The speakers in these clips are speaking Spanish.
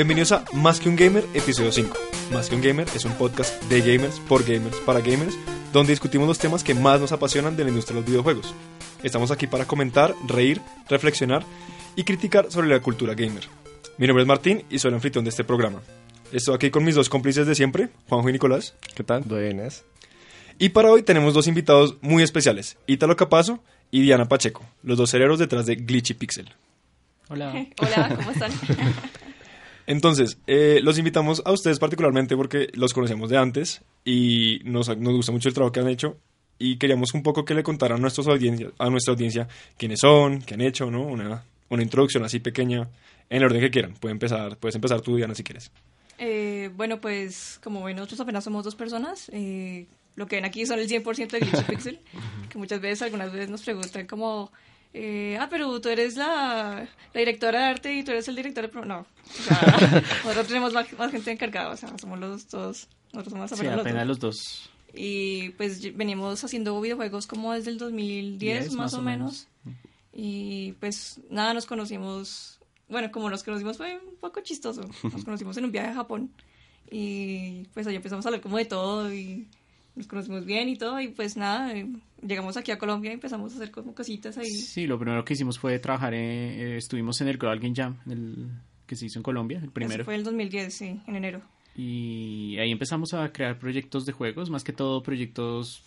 Bienvenidos a Más que un Gamer, episodio 5. Más que un Gamer es un podcast de gamers, por gamers, para gamers, donde discutimos los temas que más nos apasionan de la industria de los videojuegos. Estamos aquí para comentar, reír, reflexionar y criticar sobre la cultura gamer. Mi nombre es Martín y soy el anfitrión de este programa. Estoy aquí con mis dos cómplices de siempre, Juanjo y Nicolás. ¿Qué tal? Buenas. Y para hoy tenemos dos invitados muy especiales, Ítalo Capazo y Diana Pacheco, los dos cerebros detrás de Glitchy Pixel. Hola. Hola, ¿cómo están? Entonces, eh, los invitamos a ustedes particularmente porque los conocemos de antes y nos, nos gusta mucho el trabajo que han hecho y queríamos un poco que le contaran a, nuestros audiencia, a nuestra audiencia quiénes son, qué han hecho, ¿no? Una, una introducción así pequeña en el orden que quieran. Puedes empezar, puedes empezar tú, Diana, si quieres. Eh, bueno, pues como ven, nosotros apenas somos dos personas. Eh, lo que ven aquí son el 100% de Glitch Pixel, que muchas veces, algunas veces nos preguntan como, eh, ah, pero tú eres la, la, directora de arte y tú eres el director de... Pro no, o sea, nosotros tenemos más, más, gente encargada, o sea, somos los dos, nosotros somos sí, apenas los dos. los dos. Y pues venimos haciendo videojuegos como desde el 2010 más, más, o menos. menos. Y pues nada, nos conocimos, bueno, como nos conocimos fue un poco chistoso. Nos conocimos en un viaje a Japón y pues ahí empezamos a hablar como de todo y nos conocimos bien y todo, y pues nada, llegamos aquí a Colombia y empezamos a hacer como cositas ahí. Sí, lo primero que hicimos fue trabajar, eh, estuvimos en el Global Game Jam, el que se hizo en Colombia, el primero. Eso fue el 2010, sí, en enero. Y ahí empezamos a crear proyectos de juegos, más que todo proyectos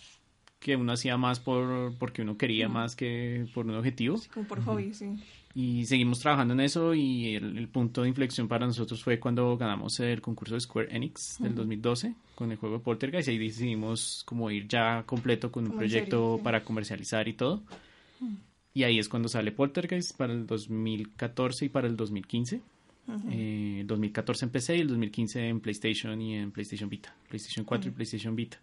que uno hacía más por porque uno quería, uh -huh. más que por un objetivo. Sí, como por hobby, sí. Y seguimos trabajando en eso y el, el, punto de inflexión para nosotros fue cuando ganamos el concurso de Square Enix del uh -huh. 2012 con el juego Poltergeist y ahí decidimos como ir ya completo con un proyecto serio, sí. para comercializar y todo. Uh -huh. Y ahí es cuando sale Poltergeist para el 2014 y para el 2015. Uh -huh. eh, el 2014 en PC y el 2015 en PlayStation y en PlayStation Vita. PlayStation 4 y PlayStation Vita.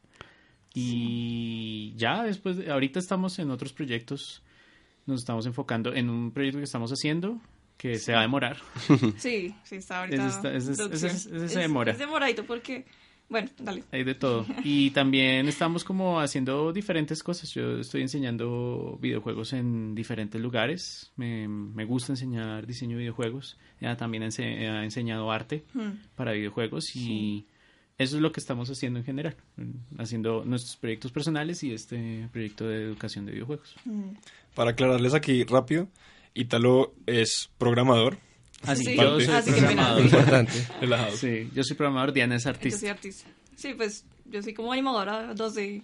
Y sí. ya después, de, ahorita estamos en otros proyectos nos estamos enfocando en un proyecto que estamos haciendo que sí. se va a demorar. Sí, sí, está ahorita. Ese, ese, ese, ese se demora. Es, es demoradito porque, bueno, dale. Hay de todo. Y también estamos como haciendo diferentes cosas. Yo estoy enseñando videojuegos en diferentes lugares. Me, me gusta enseñar diseño de videojuegos. Ya también he, enseñado arte hmm. para videojuegos y... Sí eso es lo que estamos haciendo en general, haciendo nuestros proyectos personales y este proyecto de educación de videojuegos. Para aclararles aquí rápido, Ítalo es programador. Así, sí, yo soy así programador. Importante. Relajado. Sí, yo soy programador, Diana es artista. Yo soy artista. Sí, pues yo soy como animadora 2D.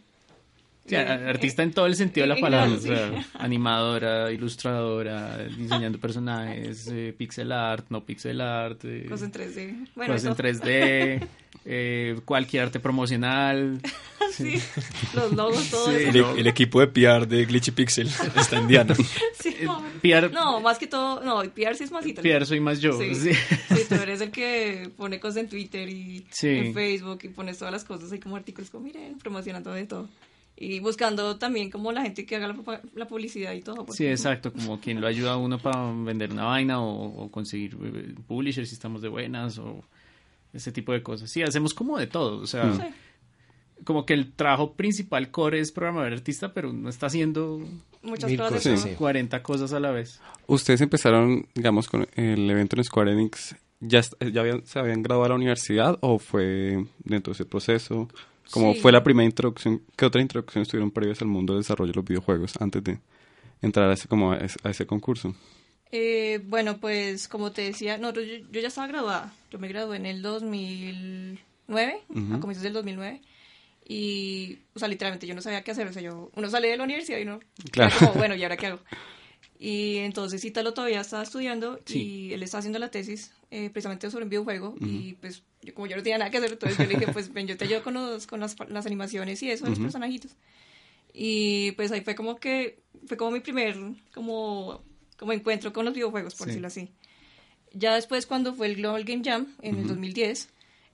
Sí, artista en todo el sentido de la palabra, o sea, animadora, ilustradora, diseñando personajes, eh, pixel art, no pixel art, eh, cosas en 3D, bueno, cosas en 3D, eh, cualquier arte promocional, sí. los logos, todo sí, eso. El, el, equipo de PR de Glitchy Pixel está en Diana. sí, no, PR, no, más que todo, no, PR sí es más PR soy más yo. Sí, sí. sí, tú eres el que pone cosas en Twitter y en Facebook y pones todas las cosas ahí como artículos, como miren, promocionando de todo y buscando también como la gente que haga la, la publicidad y todo. Sí, exacto, como quien lo ayuda a uno para vender una vaina o, o, conseguir eh, publishers si estamos de buenas o ese tipo de cosas. Sí, hacemos como de todo, o sea, sí. como que el trabajo principal core es programador artista, pero uno está haciendo muchas cosas, sí, sí. 40 cosas a la vez. Ustedes empezaron, digamos, con el evento en Square Enix, ¿ya, ya habían, se habían graduado a la universidad o fue dentro de ese proceso? Como sí. fue la primera introducción, ¿qué otra introducción estuvieron previas al mundo del desarrollo de los videojuegos antes de entrar a ese, como a ese, a ese concurso? Eh, bueno, pues como te decía, no, yo, yo, ya estaba graduada. Yo me gradué en el 2009, uh -huh. a comienzos del 2009. Y, o sea, literalmente yo no sabía qué hacer. O sea, yo, uno sale de la universidad y no. Claro. Como, bueno, ¿y ahora qué hago? Y entonces Ítalo todavía estaba estudiando Sí. y él estaba haciendo la tesis eh, precisamente sobre un videojuego. Ujú. Y pues, yo, como yo no tenía nada que hacer, entonces yo le dije, pues ven, yo te ayudo con, los, con las, las animaciones y eso, los Ujú. personajitos. Y pues ahí fue como que, fue como mi primer, como, como encuentro con los videojuegos, por Sí. decirlo así. Ya después, cuando fue el Global Game Jam, en el Ujú. 2010,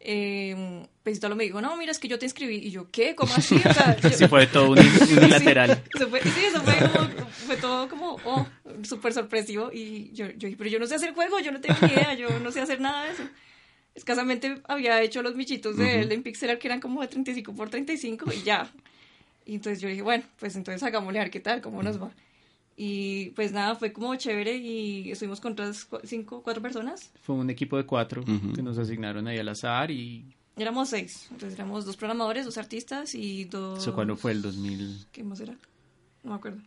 eh, pues Ítalo me dijo, no, mira, es que yo te inscribí. Y yo, ¿qué? ¿Cómo así? O sea, yo- Sí, fue todo uni- unilateral. Sí, eso fue, sí, eso fue, como, fue todo como, oh, súper sorpresivo. Y yo, yo dije, pero yo no sé hacer juegos, yo no tengo ni idea, yo no sé hacer nada de eso. Escasamente había hecho los bichitos de él Ujú. en pixel art que eran como de 35 por 35 y ya. Y entonces yo dije, bueno, pues entonces hagámosle a ver qué tal, cómo nos va. Y pues nada, fue como chévere y estuvimos con otras cinco, cuatro personas. Fue un equipo de cuatro Ujú. que nos asignaron ahí al azar y Éramos seis. Entonces éramos dos programadores, dos artistas y dos... eso cuando fue el 2000. ¿Qué más era? No me acuerdo.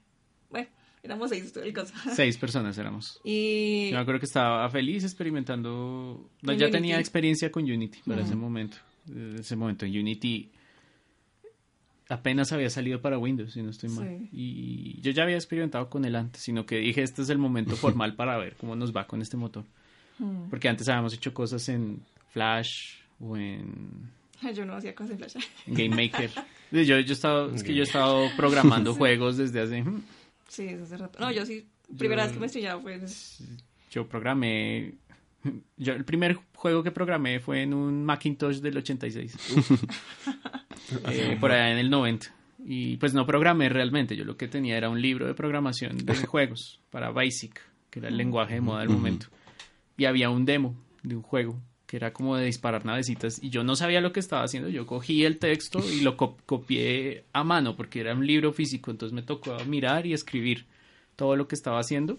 Bueno, éramos seis, todo el cosa. Seis personas éramos. Y Yo me acuerdo que estaba feliz experimentando. No, ya Unity. tenía experiencia con Unity para Ujú. ese momento. En ese momento en Unity apenas había salido para Windows, si no estoy mal. Sí. Y yo ya había experimentado con él antes, sino que dije, este es el momento formal para ver cómo nos va con este motor. Mm. Porque antes habíamos hecho cosas en Flash o en yo no hacía cosas en Flash. Game Maker. Yo, yo he estado, es que yo he estado programando juegos desde hace... hmm, Sí, desde hace rato. No, yo sí, primera Yo- vez que me estrellaba fue... en- Yo programé. Yo, el primer juego que programé fue en un Macintosh del 86. Eh, por allá en el 90. Y pues no programé realmente. Yo lo que tenía era un libro de programación de juegos para Basic, que era el lenguaje de moda del momento. Y había un demo de un juego que era como de disparar navecitas y yo no sabía lo que estaba haciendo. Yo cogí el texto y lo co- copié a mano porque era un libro físico. Entonces me tocó mirar y escribir todo lo que estaba haciendo.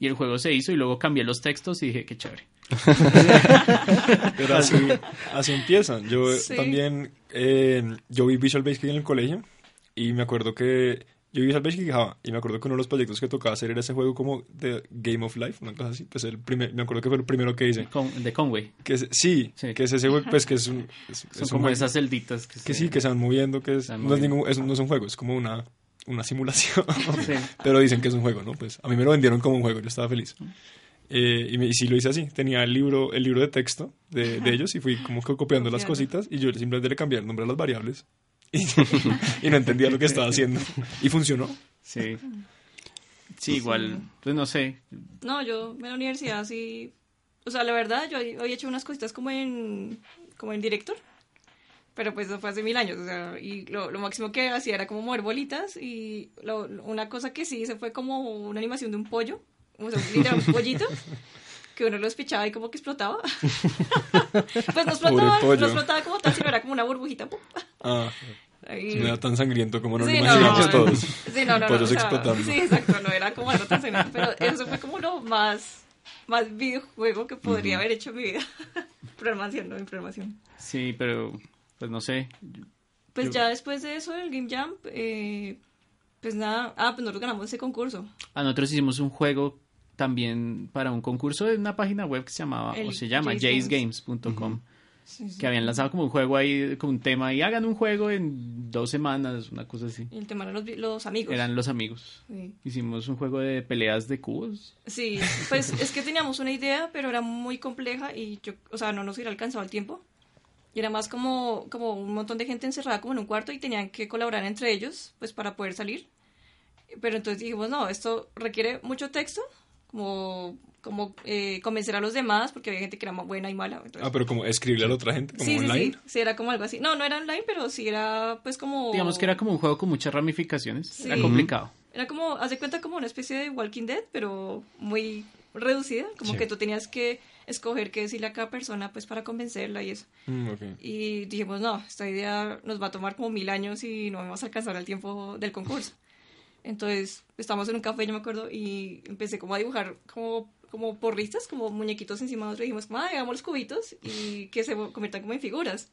Y el juego se hizo y luego cambié los textos y dije, qué chévere. Pero así, así empiezan. Yo Sí. también, eh, yo vi Visual Basic en el colegio y me acuerdo que yo vi Visual Basic y Java y me acuerdo que uno de los proyectos que tocaba hacer era ese juego como de Game of Life, una cosa así. Pues el primer, me acuerdo que fue el primero que hice. Con- de Conway. Que es- sí, Sí. que es ese juego, pues que es un... es- Son es un como juego esas celditas que, Que se- sí, que se van moviendo, que es, Se van no, es moviendo. ningún, es- no es un juego, es como una, una simulación. Sí. Pero dicen que es un juego, ¿no? Pues a mí me lo vendieron como un juego, yo estaba feliz. Eh, y, me- y sí lo hice así, tenía el libro, el libro de texto de, de ellos y fui como que copiando las cositas y yo simplemente le cambié el nombre a las variables y, y no entendía lo que estaba haciendo. Y funcionó. Sí. Sí, igual, pues no sé. No, yo en la universidad sí... O sea, la verdad, yo había hecho unas cositas como en, como en director. Pero pues eso fue hace mil años, o sea, y lo, lo máximo que hacía era como mover bolitas y lo- una cosa que sí hice fue como una animación de un pollo, o sea, literal, un pollito, que uno lo despichaba y como que explotaba. pues no explotaba, no explotaba como tal, sino era como una burbujita. ¡pum! Ah, Ahí- no era tan sangriento como nos Sí, lo no, todos. Sí, no, no, no. O sea, explotando. Sí, exacto, no era como algo tan serio, Pero eso fue como lo más, más videojuego que podría haber hecho en mi vida. programación, no, en programación. Sí, pero pues no sé. Pues Yo- ya después de eso, el Game Jam, eh, pues nada, ah, pues nosotros ganamos ese concurso. A nosotros hicimos un juego también para un concurso de una página web que se llamaba, El o se llama Jace jacegames.com, Sí, sí. que habían lanzado como un juego ahí, con un tema, y hagan un juego en dos semanas, una cosa así. Y el tema eran los, los amigos. Eran los amigos. Sí. Hicimos un juego de peleas de cubos. Sí, pues es que teníamos una idea, pero era muy compleja y yo, o sea, no nos hubiera alcanzado el tiempo. Y era más como, como un montón de gente encerrada como en un cuarto y tenían que colaborar entre ellos, pues para poder salir. Pero entonces dijimos, no, esto requiere mucho texto, como, como eh, convencer a los demás, porque había gente que era ma- buena y mala. entonces- Ah, pero como escribirle a la otra gente, como sí, sí, online. sí, sí, era como algo así. No, no era online, pero sí era pues como... Digamos que era como un juego con muchas ramificaciones. Sí. Era complicado. Era como, haz de cuenta como una especie de Walking Dead, pero muy reducida, como Sí. que tú tenías que escoger qué decirle a cada persona pues para convencerla y eso. Mm. Y dijimos, no, esta idea nos va a tomar como mil años y no vamos a alcanzar el tiempo del concurso. Entonces, estamos en un café, yo me acuerdo, y empecé como a dibujar como, como porristas, como muñequitos encima de otro. Y dijimos, como, ah, los cubitos y que se conviertan como en figuras.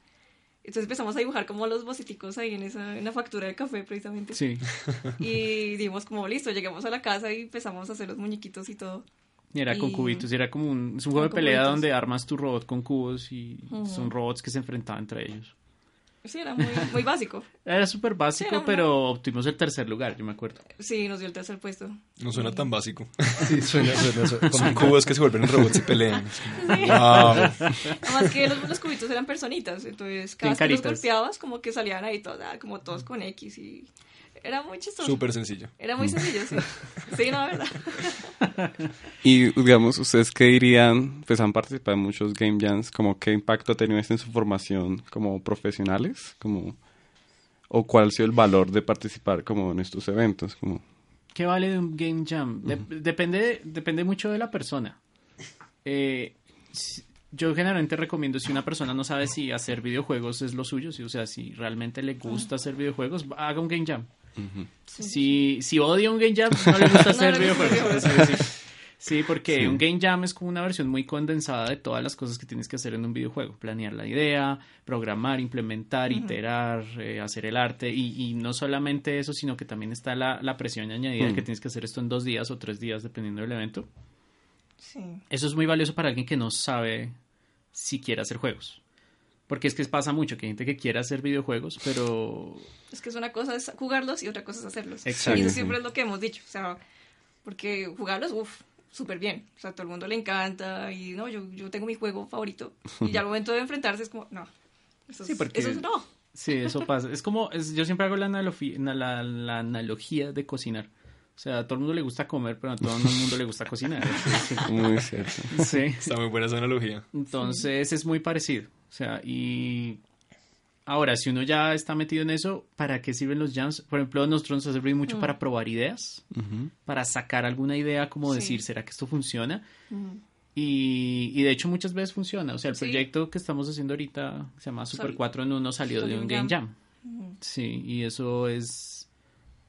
Entonces empezamos a dibujar como los bociticos ahí en esa en la factura del café, precisamente. Sí. Y dijimos como, listo, llegamos a la casa y empezamos a hacer los muñequitos y todo. Y era con Y- cubitos, y era como un, es un juego de Con pelea cubitos. donde armas tu robot con cubos y Ujú. son robots que se enfrentaban entre ellos. Sí, era muy, muy básico. Era súper básico, Sí, era una- pero obtuvimos el tercer lugar, yo me acuerdo. Sí, nos dio el tercer puesto. No suena tan básico. Sí, suena, suena, suena. Son cubos que se vuelven robots y pelean. Como, wow. Además que los, los cubitos eran personitas, entonces cada vez que los golpeabas como que salían ahí todos, ah, como todos con X y era muy chistoso. Súper sencillo. Era muy sencillo, sí. Sí, no, la verdad. Y digamos, ¿ustedes qué dirían? Pues han participado en muchos Game Jams, como qué impacto ha tenido esto en su formación como profesionales, como o cuál ha sido el valor de participar como en estos eventos, como ¿Qué vale de un game jam? De- depende, depende mucho de la persona. Eh, si- yo generalmente recomiendo si una persona no sabe si hacer videojuegos es lo suyo, si, o sea, si realmente le gusta hacer videojuegos, haga un game jam. Si, si odia un game jam, no le gusta hacer videojuegos. Sí, sí. Sí, porque un game jam es como una versión muy condensada de todas las cosas que tienes que hacer en un videojuego. Planear la idea, programar, implementar, iterar, eh, hacer el arte. Y, y, no solamente eso, sino que también está la, la presión añadida que tienes que hacer esto en dos días o tres días, dependiendo del evento. Sí. Eso es muy valioso para alguien que no sabe si quiere hacer juegos. Porque es que pasa mucho que hay gente que quiere hacer videojuegos, pero... Es que es una cosa es jugarlos y otra cosa es hacerlos. Exacto. Y eso siempre es lo que hemos dicho. O sea, porque jugarlos, uff, súper bien. O sea, a todo el mundo le encanta y no, yo, yo tengo mi juego favorito. Y ya al momento de enfrentarse es como, no. Eso, Sí, es- porque- eso es no. Sí, eso pasa. Es como, es- yo siempre hago la, la, la analogía de cocinar. O sea, a todo el mundo le gusta comer, pero a todo el mundo le gusta cocinar. Sí, Muy cierto. sí. Está muy buena esa analogía. Entonces es muy parecido. O sea, y ahora, si uno ya está metido en eso, ¿para qué sirven los jams? Por ejemplo, nosotros nos ha servido mucho para probar ideas, para sacar alguna idea, como Sí. decir, ¿será que esto funciona? Y, y de hecho muchas veces funciona. O sea, el Sí. proyecto que estamos haciendo ahorita, se llama Super Sal- 4 en 1, salió de un Game jam. Jam. Sí, y eso es...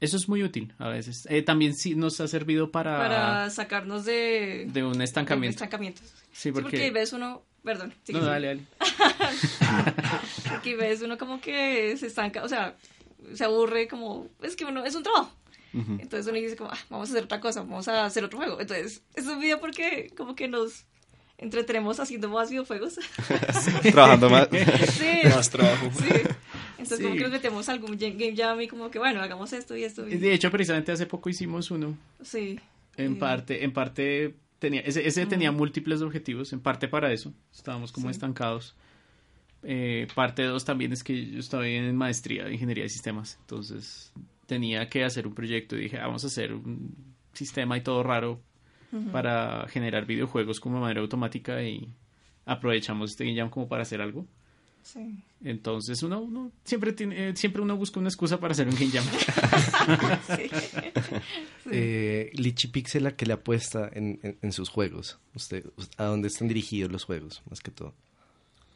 Eso es muy útil a veces. Eh, también sí nos ha servido para... Para sacarnos de, de un de estancamiento. estancamientos. Sí, Sí, porque porque... ves uno, perdón, sí, No, sí. dale, dale. porque ves uno como que se estanca, o sea, se aburre como, es que uno, es un trabajo. Entonces uno dice como, ah, vamos a hacer otra cosa, vamos a hacer otro juego. Entonces, es un video porque como que nos entretenemos haciendo más videojuegos. Trabajando más. sí, Más trabajo. sí. Entonces Sí. como que nos metemos a algún game jam y como que, bueno, hagamos esto y esto. y- De hecho, precisamente hace poco hicimos uno. Sí. En Eh, parte, en parte tenía, ese, ese tenía múltiples objetivos, en parte para eso. Estábamos como Sí. estancados. Eh, parte dos también es que yo estaba en maestría de ingeniería de sistemas. Entonces tenía que hacer un proyecto y dije, "Ah, vamos a hacer un sistema y todo raro para generar videojuegos como de manera automática y aprovechamos este game jam como para hacer algo. Sí. Entonces uno, uno siempre tiene, eh, siempre uno busca una excusa para hacer un game jam. Sí. Eh, Lichi Pixel, ¿a qué le apuesta en, en- en sus juegos? Usted, ¿A dónde están dirigidos los juegos, más que todo?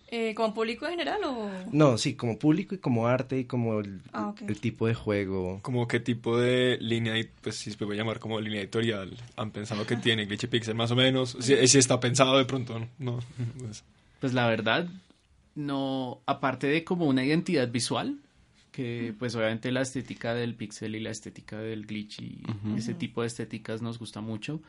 Eh, ¿Como público en general o...? No, sí, como público y como arte y como el, Ah, el tipo de juego. Como qué tipo de línea, pues si se puede llamar como línea editorial, han pensado que tiene Glitchy Pixel más o menos. Si, si está pensado de pronto, no. no. Pues, Pues la verdad, no, aparte de como una identidad visual, que pues obviamente la estética del pixel y la estética del glitch y ese tipo de estéticas nos gusta mucho.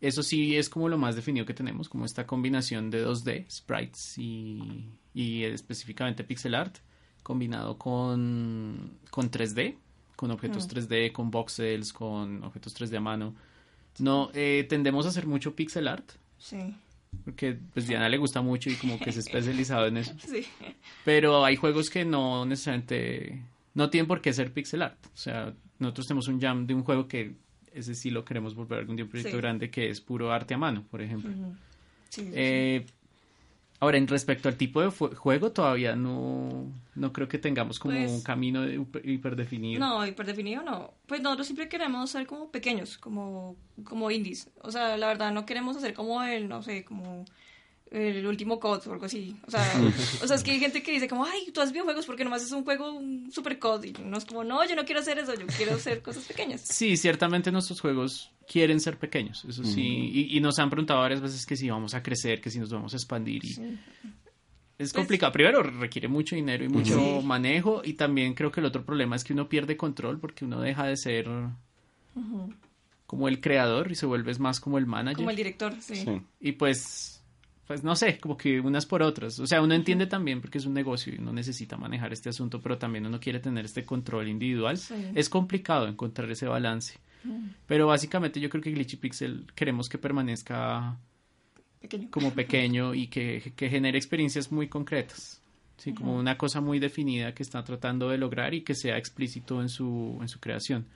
Eso sí es como lo más definido que tenemos, como esta combinación de 2D, sprites y, y específicamente pixel art, combinado con, con 3D, con objetos 3D, con voxels, con objetos 3D a mano. No, eh, tendemos a hacer mucho pixel art, Sí. Porque pues Diana le gusta mucho y como que es especializado en eso. Sí. Pero hay juegos que no necesariamente no tienen por qué ser pixel art. O sea, nosotros tenemos un jam de un juego que ese sí lo queremos volver algún día un proyecto Sí. grande que es puro arte a mano, por ejemplo. Sí, sí, Eh, ahora, en respecto al tipo de juego, todavía no, no creo que tengamos como Pues- un camino de- hiper- hiperdefinido. No, hiperdefinido no. Pues nosotros siempre queremos ser como pequeños, como, como indies. O sea, la verdad no queremos hacer como el, no sé, como el último COD o algo así. O sea, o sea, es que hay gente que dice como, ay, tú haces videojuegos porque nomás es un juego, un super COD. Y no es como, no, yo no quiero hacer eso, yo quiero hacer cosas pequeñas. Sí, ciertamente nuestros juegos quieren ser pequeños, eso sí, y, y nos han preguntado varias veces que si vamos a crecer, que si nos vamos a expandir y Sí. es Pues- complicado. Primero requiere mucho dinero y mucho Sí. manejo y también creo que el otro problema es que uno pierde control porque uno deja de ser como el creador y se vuelve más como el manager Como el director, sí. Sí. y pues pues no sé, como que unas por otras. O sea, uno entiende también porque es un negocio y uno necesita manejar este asunto, pero también uno quiere tener este control individual. Sí. Es complicado encontrar ese balance. Pero básicamente yo creo que Glitchy Pixel queremos que permanezca Pequeño. como pequeño y que, que genere experiencias muy concretas. Sí, como una cosa muy definida que está tratando de lograr y que sea explícito en su, en su creación.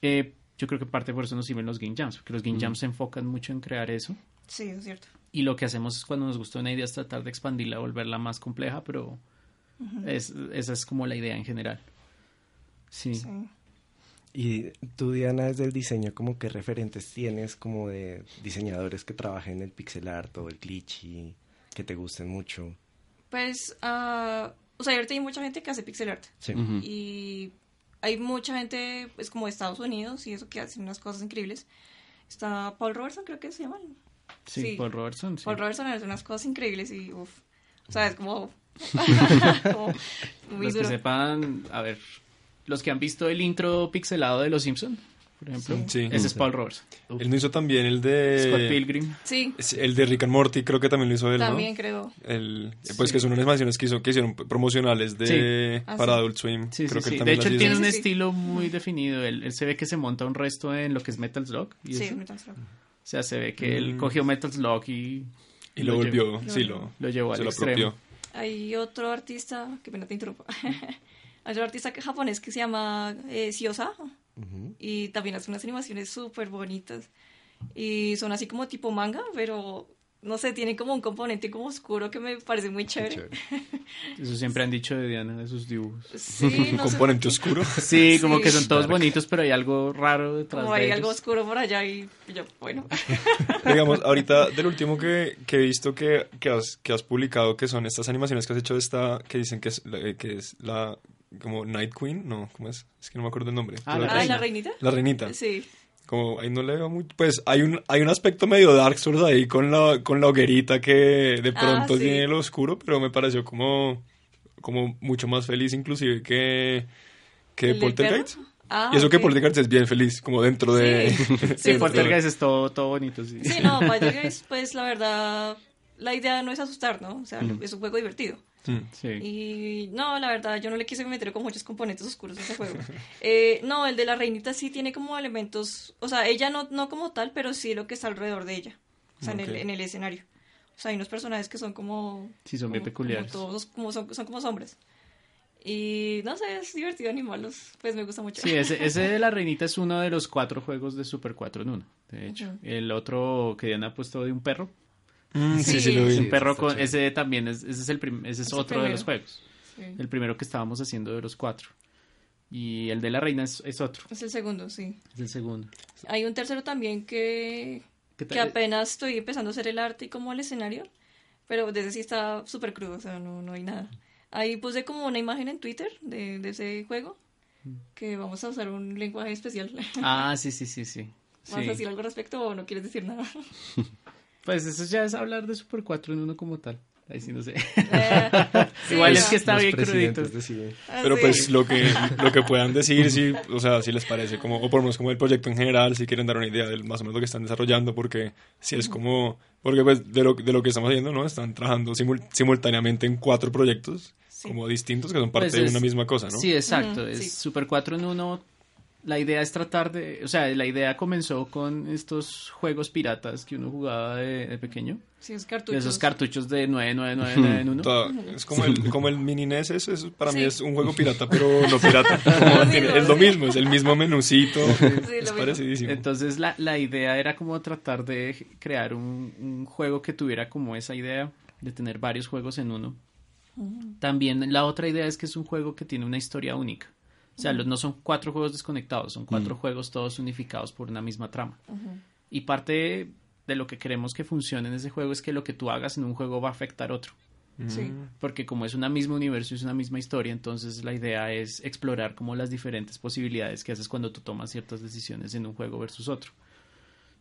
Eh, yo creo que parte por eso nos sirven los game jams, porque los game jams se enfocan mucho en crear eso. Sí, es cierto. Y lo que hacemos es cuando nos gusta una idea es tratar de expandirla, volverla más compleja, pero es, esa es como la idea en general. Sí. Sí. Y tú, Diana, desde el diseño, como qué referentes tienes como de diseñadores que trabajen en el pixel art o el glitchy, que te gusten mucho. Pues, ah, o sea, ahorita hay mucha gente que hace pixel art. Sí. Y hay mucha gente, pues como de Estados Unidos y eso que hacen unas cosas increíbles. Está Paul Robertson, creo que se llama. Sí, Sí. Paul Robertson. sí. Paul Robertson hace unas cosas increíbles y uff. O sea, es como. como muy Los que duro. sepan, a ver, los que han visto el intro pixelado de Los Simpson, por ejemplo, Sí. ese es Paul Robertson. Él no hizo también el de... Scott Pilgrim. Sí, El de Rick and Morty, creo que también lo hizo él, ¿no? también creo. El, pues que son unas animaciones que, hizo, que hicieron promocionales de Ah, para sí. Adult Swim. Sí, creo sí, que sí. él De también hecho, él tiene un Sí, sí, sí. estilo muy definido. Él, él se ve que se monta un resto en lo que es Metal Slug. Y Sí, eso. Metal Slug. O sea, se ve que él Mm. cogió Metal Slug y, Y lo volvió, Lo sí, lo, lo llevó se al lo extremo. apropió. Hay otro artista, que pena te interrumpo. Hay otro artista que- japonés que se llama eh, Siosa y también hace unas animaciones súper bonitas. Y son así como tipo manga, pero no sé, tiene como un componente como oscuro que me parece muy chévere. Chévere. Eso siempre han dicho de Diana, de sus dibujos. Sí, Un no sé, componente oscuro. Sí, como Sí. que son todos bonitos, pero hay algo raro detrás como de hay ellos. algo oscuro por allá y yo, bueno. Digamos, ahorita del último que, que he visto que, que, has, que has publicado, que son estas animaciones que has hecho de esta, que dicen que es, la- que es la, como Night Queen, no, ¿cómo es? Es que no me acuerdo el nombre. Ah, Pero la Ah, reina. ¿la reinita? La reinita. Sí. Como ahí no le veo mucho. Pues hay un, hay un aspecto medio Dark Souls ahí con la, con la hoguerita que de Ah, pronto sí. tiene lo oscuro, pero me pareció como, como mucho más feliz inclusive que, que ¿El del Poltergeist. Ah, y eso que. Poltergeist es bien feliz, como dentro de... Sí. Sí, Poltergeist es todo, todo bonito, sí. Sí, no, Poltergeist, pues la verdad, la idea no es asustar, ¿no? O sea, es un juego divertido. Mm. Sí. Y no, la verdad, yo no le quise meter con muchos componentes oscuros a ese juego. Eh, no, el de la reinita sí tiene como elementos, o sea, ella no, no como tal, pero sí lo que está alrededor de ella, o sea, en, el, en el escenario. O sea, hay unos personajes que son como... Sí, son bien como- peculiares. Como todos, como son, son como sombras. Y no sé, es divertido animarlos, pues me gusta mucho. Sí, ese, ese de la reinita es uno de los cuatro juegos de Super 4 en uno, de hecho. El otro que Diana ha puesto de un perro. Mm, sí, sí, Sí. lo Es vi. un perro con, ese también es, ese es el prim- ese es Es el otro de los juegos. Sí. El primero que estábamos haciendo de los cuatro. Y el de la reina es, es otro, Es el segundo, sí. es el segundo. Hay un tercero también que, ¿Qué que apenas estoy empezando a hacer el arte y como el escenario, pero desde sí está súper crudo, o sea, no, no hay nada. Ahí puse como una imagen en Twitter de, de ese juego, que vamos a usar un lenguaje especial. Ah, sí, sí, sí, sí. ¿Vas Sí. a decir algo al respecto o no quieres decir nada? Pues eso ya es hablar de Super 4 en uno como tal. Ahí sí no sé. Eh, sí, Igual es que está Los bien crudito. Ah, Pero sí. pues lo que, lo que puedan decir, si, o sea, si les parece como, o por lo menos como el proyecto en general, si quieren dar una idea de más o menos lo que están desarrollando, porque si es como, porque pues de lo, de lo que estamos haciendo, ¿no? Están trabajando simul- simultáneamente en cuatro proyectos Sí. como distintos que son parte Pues de es- una misma cosa, ¿no? Sí, exacto. Es sí. Super 4 en 1. La idea es tratar de. O sea, la idea comenzó con estos juegos piratas que uno jugaba de, de pequeño. Sí, esos cartuchos. esos cartuchos de 99991 en 1. Toda- es como el, como el mini NES, eso, eso para mí Sí. es un juego pirata, pero no pirata. Como es lo mismo, es el mismo menucito, es parecidísimo. Entonces la, la idea era como tratar de crear un, un juego que tuviera como esa idea de tener varios juegos en uno. También la otra idea es que es un juego que tiene una historia única. O sea, los- no son cuatro juegos desconectados, son cuatro juegos todos unificados por una misma trama. Y parte de lo que queremos que funcione en ese juego es que lo que tú hagas en un juego va a afectar otro. Sí. Porque como es un mismo universo y es una misma historia, entonces la idea es explorar como las diferentes posibilidades que haces cuando tú tomas ciertas decisiones en un juego versus otro.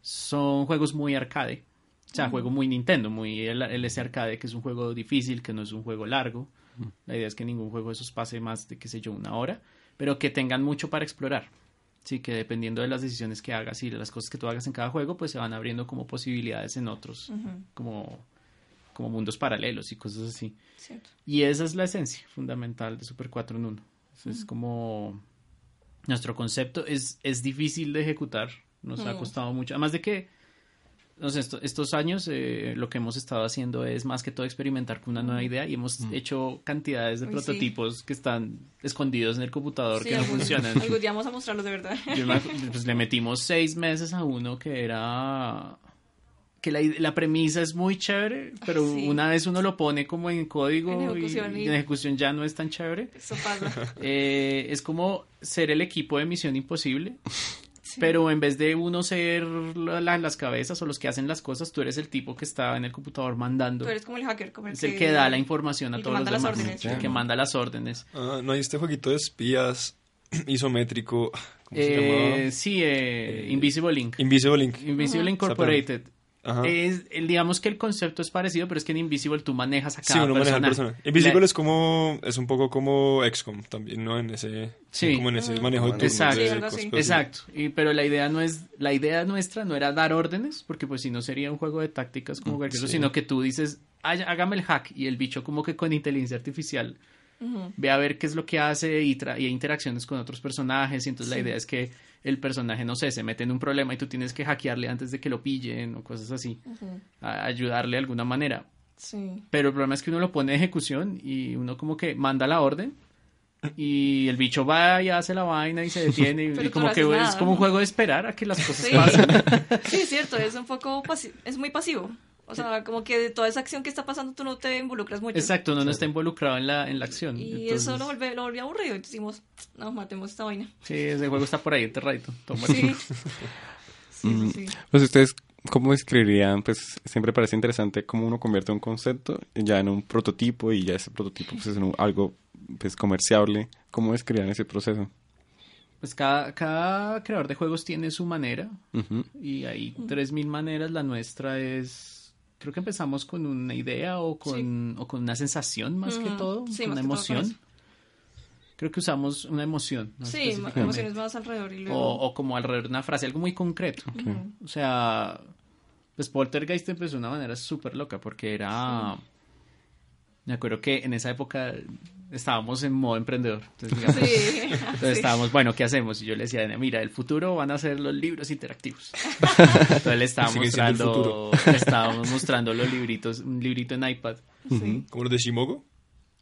Son juegos muy arcade, o sea, juego muy Nintendo, muy el, el ese arcade que es un juego difícil, que no es un juego largo. La idea es que ningún juego de esos pase más de, qué sé yo, una hora, pero que tengan mucho para explorar. Sí, que dependiendo de las decisiones que hagas y de las cosas que tú hagas en cada juego, pues se van abriendo como posibilidades en otros, como, como mundos paralelos y cosas así. Cierto. Y esa es la esencia fundamental de Super 4 en 1. Eso Es como nuestro concepto es, es difícil de ejecutar, nos ha costado mucho. Además de que no sé, esto- estos años eh, lo que hemos estado haciendo es más que todo experimentar con una nueva idea y hemos hecho cantidades de Uy, sí. prototipos que están escondidos en el computador Sí, que no algún- funcionan. Algún día vamos a mostrarlos de verdad. Yo pues le metimos seis meses a uno que era que la, premisa es muy chévere, pero Sí. una vez uno lo pone como en código En y- ejecución y, y- en ejecución ya no es tan chévere. Eso pasa. Eh, es como ser el equipo de Misión Imposible, Sí. pero en vez de uno ser la- la- las cabezas o los que hacen las cosas, tú eres el tipo que está en el computador mandando. Tú eres como el hacker, como el Es el que da la información a el que todos los demás. órdenes. El que manda las órdenes. Ah, no hay este jueguito de espías isométrico. ¿Cómo se llamaba? Eh, sí, eh, Invisible Link. Invisible Link. Invisible. Incorporated. Ajá. Es, el- digamos que el concepto es parecido, pero es que en Invisible tú manejas a Sí, cada uno maneja al persona. personaje. Invisible La- es como, es un poco como XCOM también, ¿no? En ese, Sí. como en ese Ujú. manejo de turnos. Exacto. Sí, sí. Exacto, y, pero la idea no es, la idea nuestra no era dar órdenes, porque pues si no sería un juego de tácticas como cualquier otro, sí. sino que tú dices, "Ay, hágame el hack, y el bicho como que con inteligencia artificial ve a ver qué es lo que hace y, tra- y hay interacciones con otros personajes, y entonces la Sí. idea es que el personaje, no sé, se mete en un problema y tú tienes que hackearle antes de que lo pillen o cosas así, a- ayudarle de alguna manera. Sí. Pero el problema es que uno lo pone en ejecución y uno como que manda la orden y el bicho va y hace la vaina y se detiene y, como que es como un juego de esperar a que las cosas Sí. pasen. Sí, es cierto, es un poco es muy pasivo. O sea, como que de toda esa acción que está pasando tú no te involucras mucho. Exacto, uno no está involucrado en la, en la acción. Y Entonces, eso lo volvió, lo volvió aburrido. Entonces dijimos, no, matemos esta vaina. Sí, ese juego está por ahí enterradito. Sí. Sí, sí, sí. Pues ustedes, ¿cómo describirían? Pues siempre parece interesante cómo uno convierte un concepto ya en un prototipo y ya ese prototipo pues, es un- algo pues comerciable. ¿Cómo describirían ese proceso? Pues cada, cada creador de juegos tiene su manera y hay 3.000 maneras. La nuestra es... Creo que empezamos con una idea o con, o con una sensación más que todo, Sí, una más que todo con emoción. Creo que usamos una emoción. ¿no? Sí, emociones más alrededor y luego... o, o como alrededor de una frase, algo muy concreto. O sea, pues Poltergeist empezó de una manera súper loca porque era... Me acuerdo que en esa época estábamos en modo emprendedor. Entonces, digamos, Sí. entonces sí. estábamos, bueno, ¿qué hacemos? Y yo le decía, mira, el futuro van a ser los libros interactivos. Entonces le el mostrando, le estábamos mostrando los libritos, un librito en iPad. Sí. Como los de Shimogo.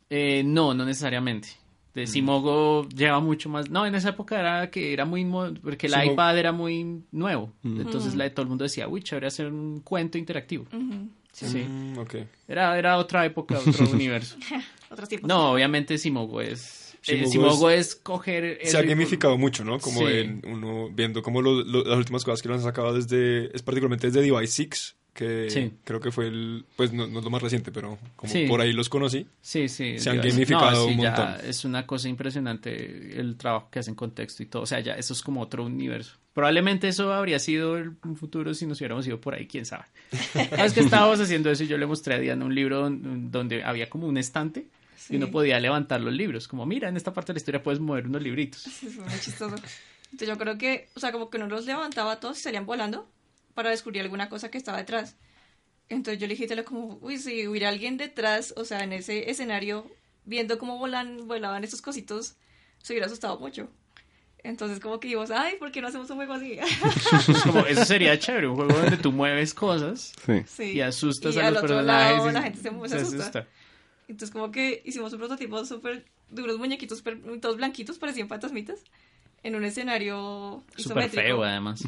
Eh, no, no necesariamente. De Simogo lleva mucho más. No, en esa época era que era muy. Porque el Simogo- iPad era muy nuevo. Mm. Entonces Mm. la, todo el mundo decía, uy, chévere hacer un cuento interactivo. Ujú. Sí. Sí. Mm, ok. Era, era otra época, otro universo. Otros tipos. No, obviamente Simogo es. eh, Simogo es, coger. el Se ha ritmo- gamificado mucho, ¿no? Como Sí. en uno viendo como lo- lo- las últimas cosas que nos han sacado desde, es particularmente desde Device 6, que Sí. creo que fue el, pues no, no es lo más reciente, pero como Sí. por ahí los conocí. Sí, sí. Se han gamificado sí, un ya montón. es una cosa impresionante el trabajo que hacen con texto y todo. O sea, ya eso es como otro universo. Probablemente eso habría sido el futuro si nos hubiéramos ido por ahí, quién sabe. Sabes que estábamos haciendo eso y yo le mostré a Diana un libro don- donde había como un estante Sí. y uno podía levantar los libros. Como, mira, en esta parte de la historia puedes mover unos libritos. Sí, fue muy chistoso. Entonces yo creo que, o sea, como que uno los levantaba todos y salían volando para descubrir alguna cosa que estaba detrás. Entonces yo le dije como, uy, si hubiera alguien detrás, o sea, en ese escenario, viendo cómo volan, volaban esos cositos, se hubiera asustado mucho. Entonces como que dijimos, ay, ¿por qué no hacemos un juego así? Como, eso sería chévere, un juego donde tú mueves cosas Sí. sí. y asustas Y a los personajes. lado y la gente se- se asusta. asusta. Entonces como que hicimos un prototipo súper de unos muñequitos súper- todos blanquitos, parecían fantasmitas, en un escenario Súper feo, además.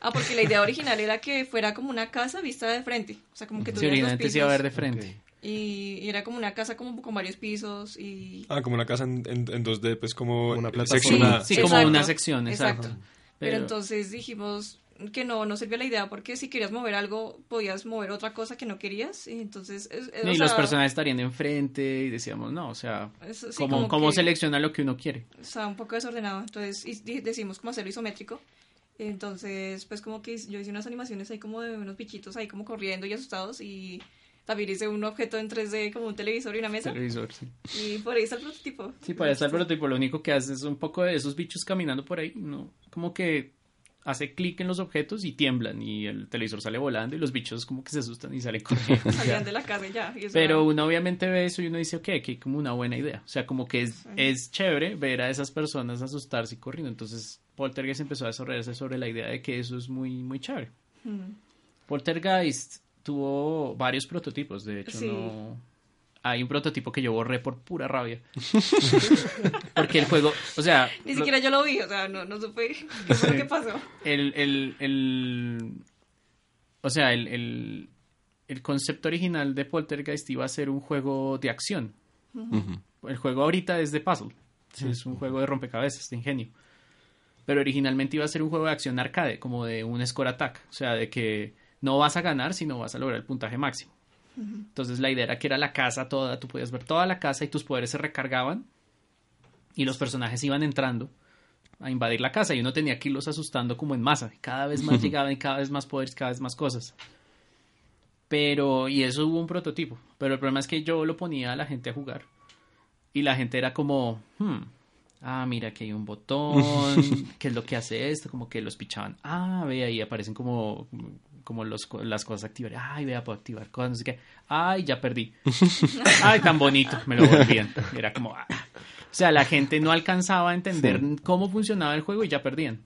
Ah, porque la idea original era que fuera como una casa vista de frente. O sea, como que Sí, tuviera los pisos. se iba a ver de frente. Ok. Y, y era como una casa como con varios pisos y... Ah, como una casa en, en, en 2D, pues como Una plataforma. seccionada. Sí, como Exacto, una sección, exacto. Pero, Pero- entonces dijimos que no, no servía la idea porque si querías mover algo, podías mover otra cosa que no querías. Y entonces... es- es- o y los sea, personajes estarían enfrente y decíamos, no, o sea, es- sí, ¿cómo, como cómo que- selecciona lo que uno quiere? O sea, un poco desordenado. Entonces y decidimos cómo hacerlo isométrico. Entonces, pues como que yo hice unas animaciones ahí como de unos bichitos ahí como corriendo y asustados y también hice un objeto en 3D como un televisor y una mesa. Televisor, sí. Y por ahí está el prototipo. Sí, para estar el prototipo, lo único que hace es un poco de esos bichos caminando por ahí, ¿no? Como que hace clic en los objetos y tiemblan y el televisor sale volando y los bichos como que se asustan y salen corriendo. Salían de la casa ya. y Pero era- uno obviamente ve eso y uno dice, ok, aquí hay como una buena idea. O sea, como que es, es chévere ver a esas personas asustarse y corriendo. Entonces, Poltergeist empezó a desarrollarse sobre la idea de que eso es muy, muy chévere. Mm. Poltergeist tuvo varios prototipos, de hecho, Sí. no... Hay un prototipo que yo borré por pura rabia. Porque el juego, o sea... Ni lo- siquiera yo lo vi, o sea, no, no supe qué fue lo que pasó. el, el, el- o sea, el, el, el concepto original de Poltergeist iba a ser un juego de acción. El juego ahorita es de puzzle. Es un juego de rompecabezas, de ingenio. Pero originalmente iba a ser un juego de acción arcade, como de un score attack. O sea, de que no vas a ganar, sino vas a lograr el puntaje máximo. Entonces la idea era que era la casa toda, tú podías ver toda la casa y tus poderes se recargaban y los personajes iban entrando a invadir la casa y uno tenía que irlos asustando como en masa. Cada vez más llegaban y cada vez más poderes, cada vez más cosas. Pero, y eso hubo un prototipo. Pero el problema es que yo lo ponía a la gente a jugar. Y la gente era como, hmm, ah, mira que hay un botón, ¿qué es lo que hace esto? Como que los pichaban. Ah, ve ahí aparecen como, como los, las cosas activar. Ay, vea, puedo activar cosas, no sé qué. Ay, ya perdí. Ay, tan bonito, me lo volvían. Era como, ah. O sea, la gente no alcanzaba a entender cómo funcionaba el juego y ya perdían.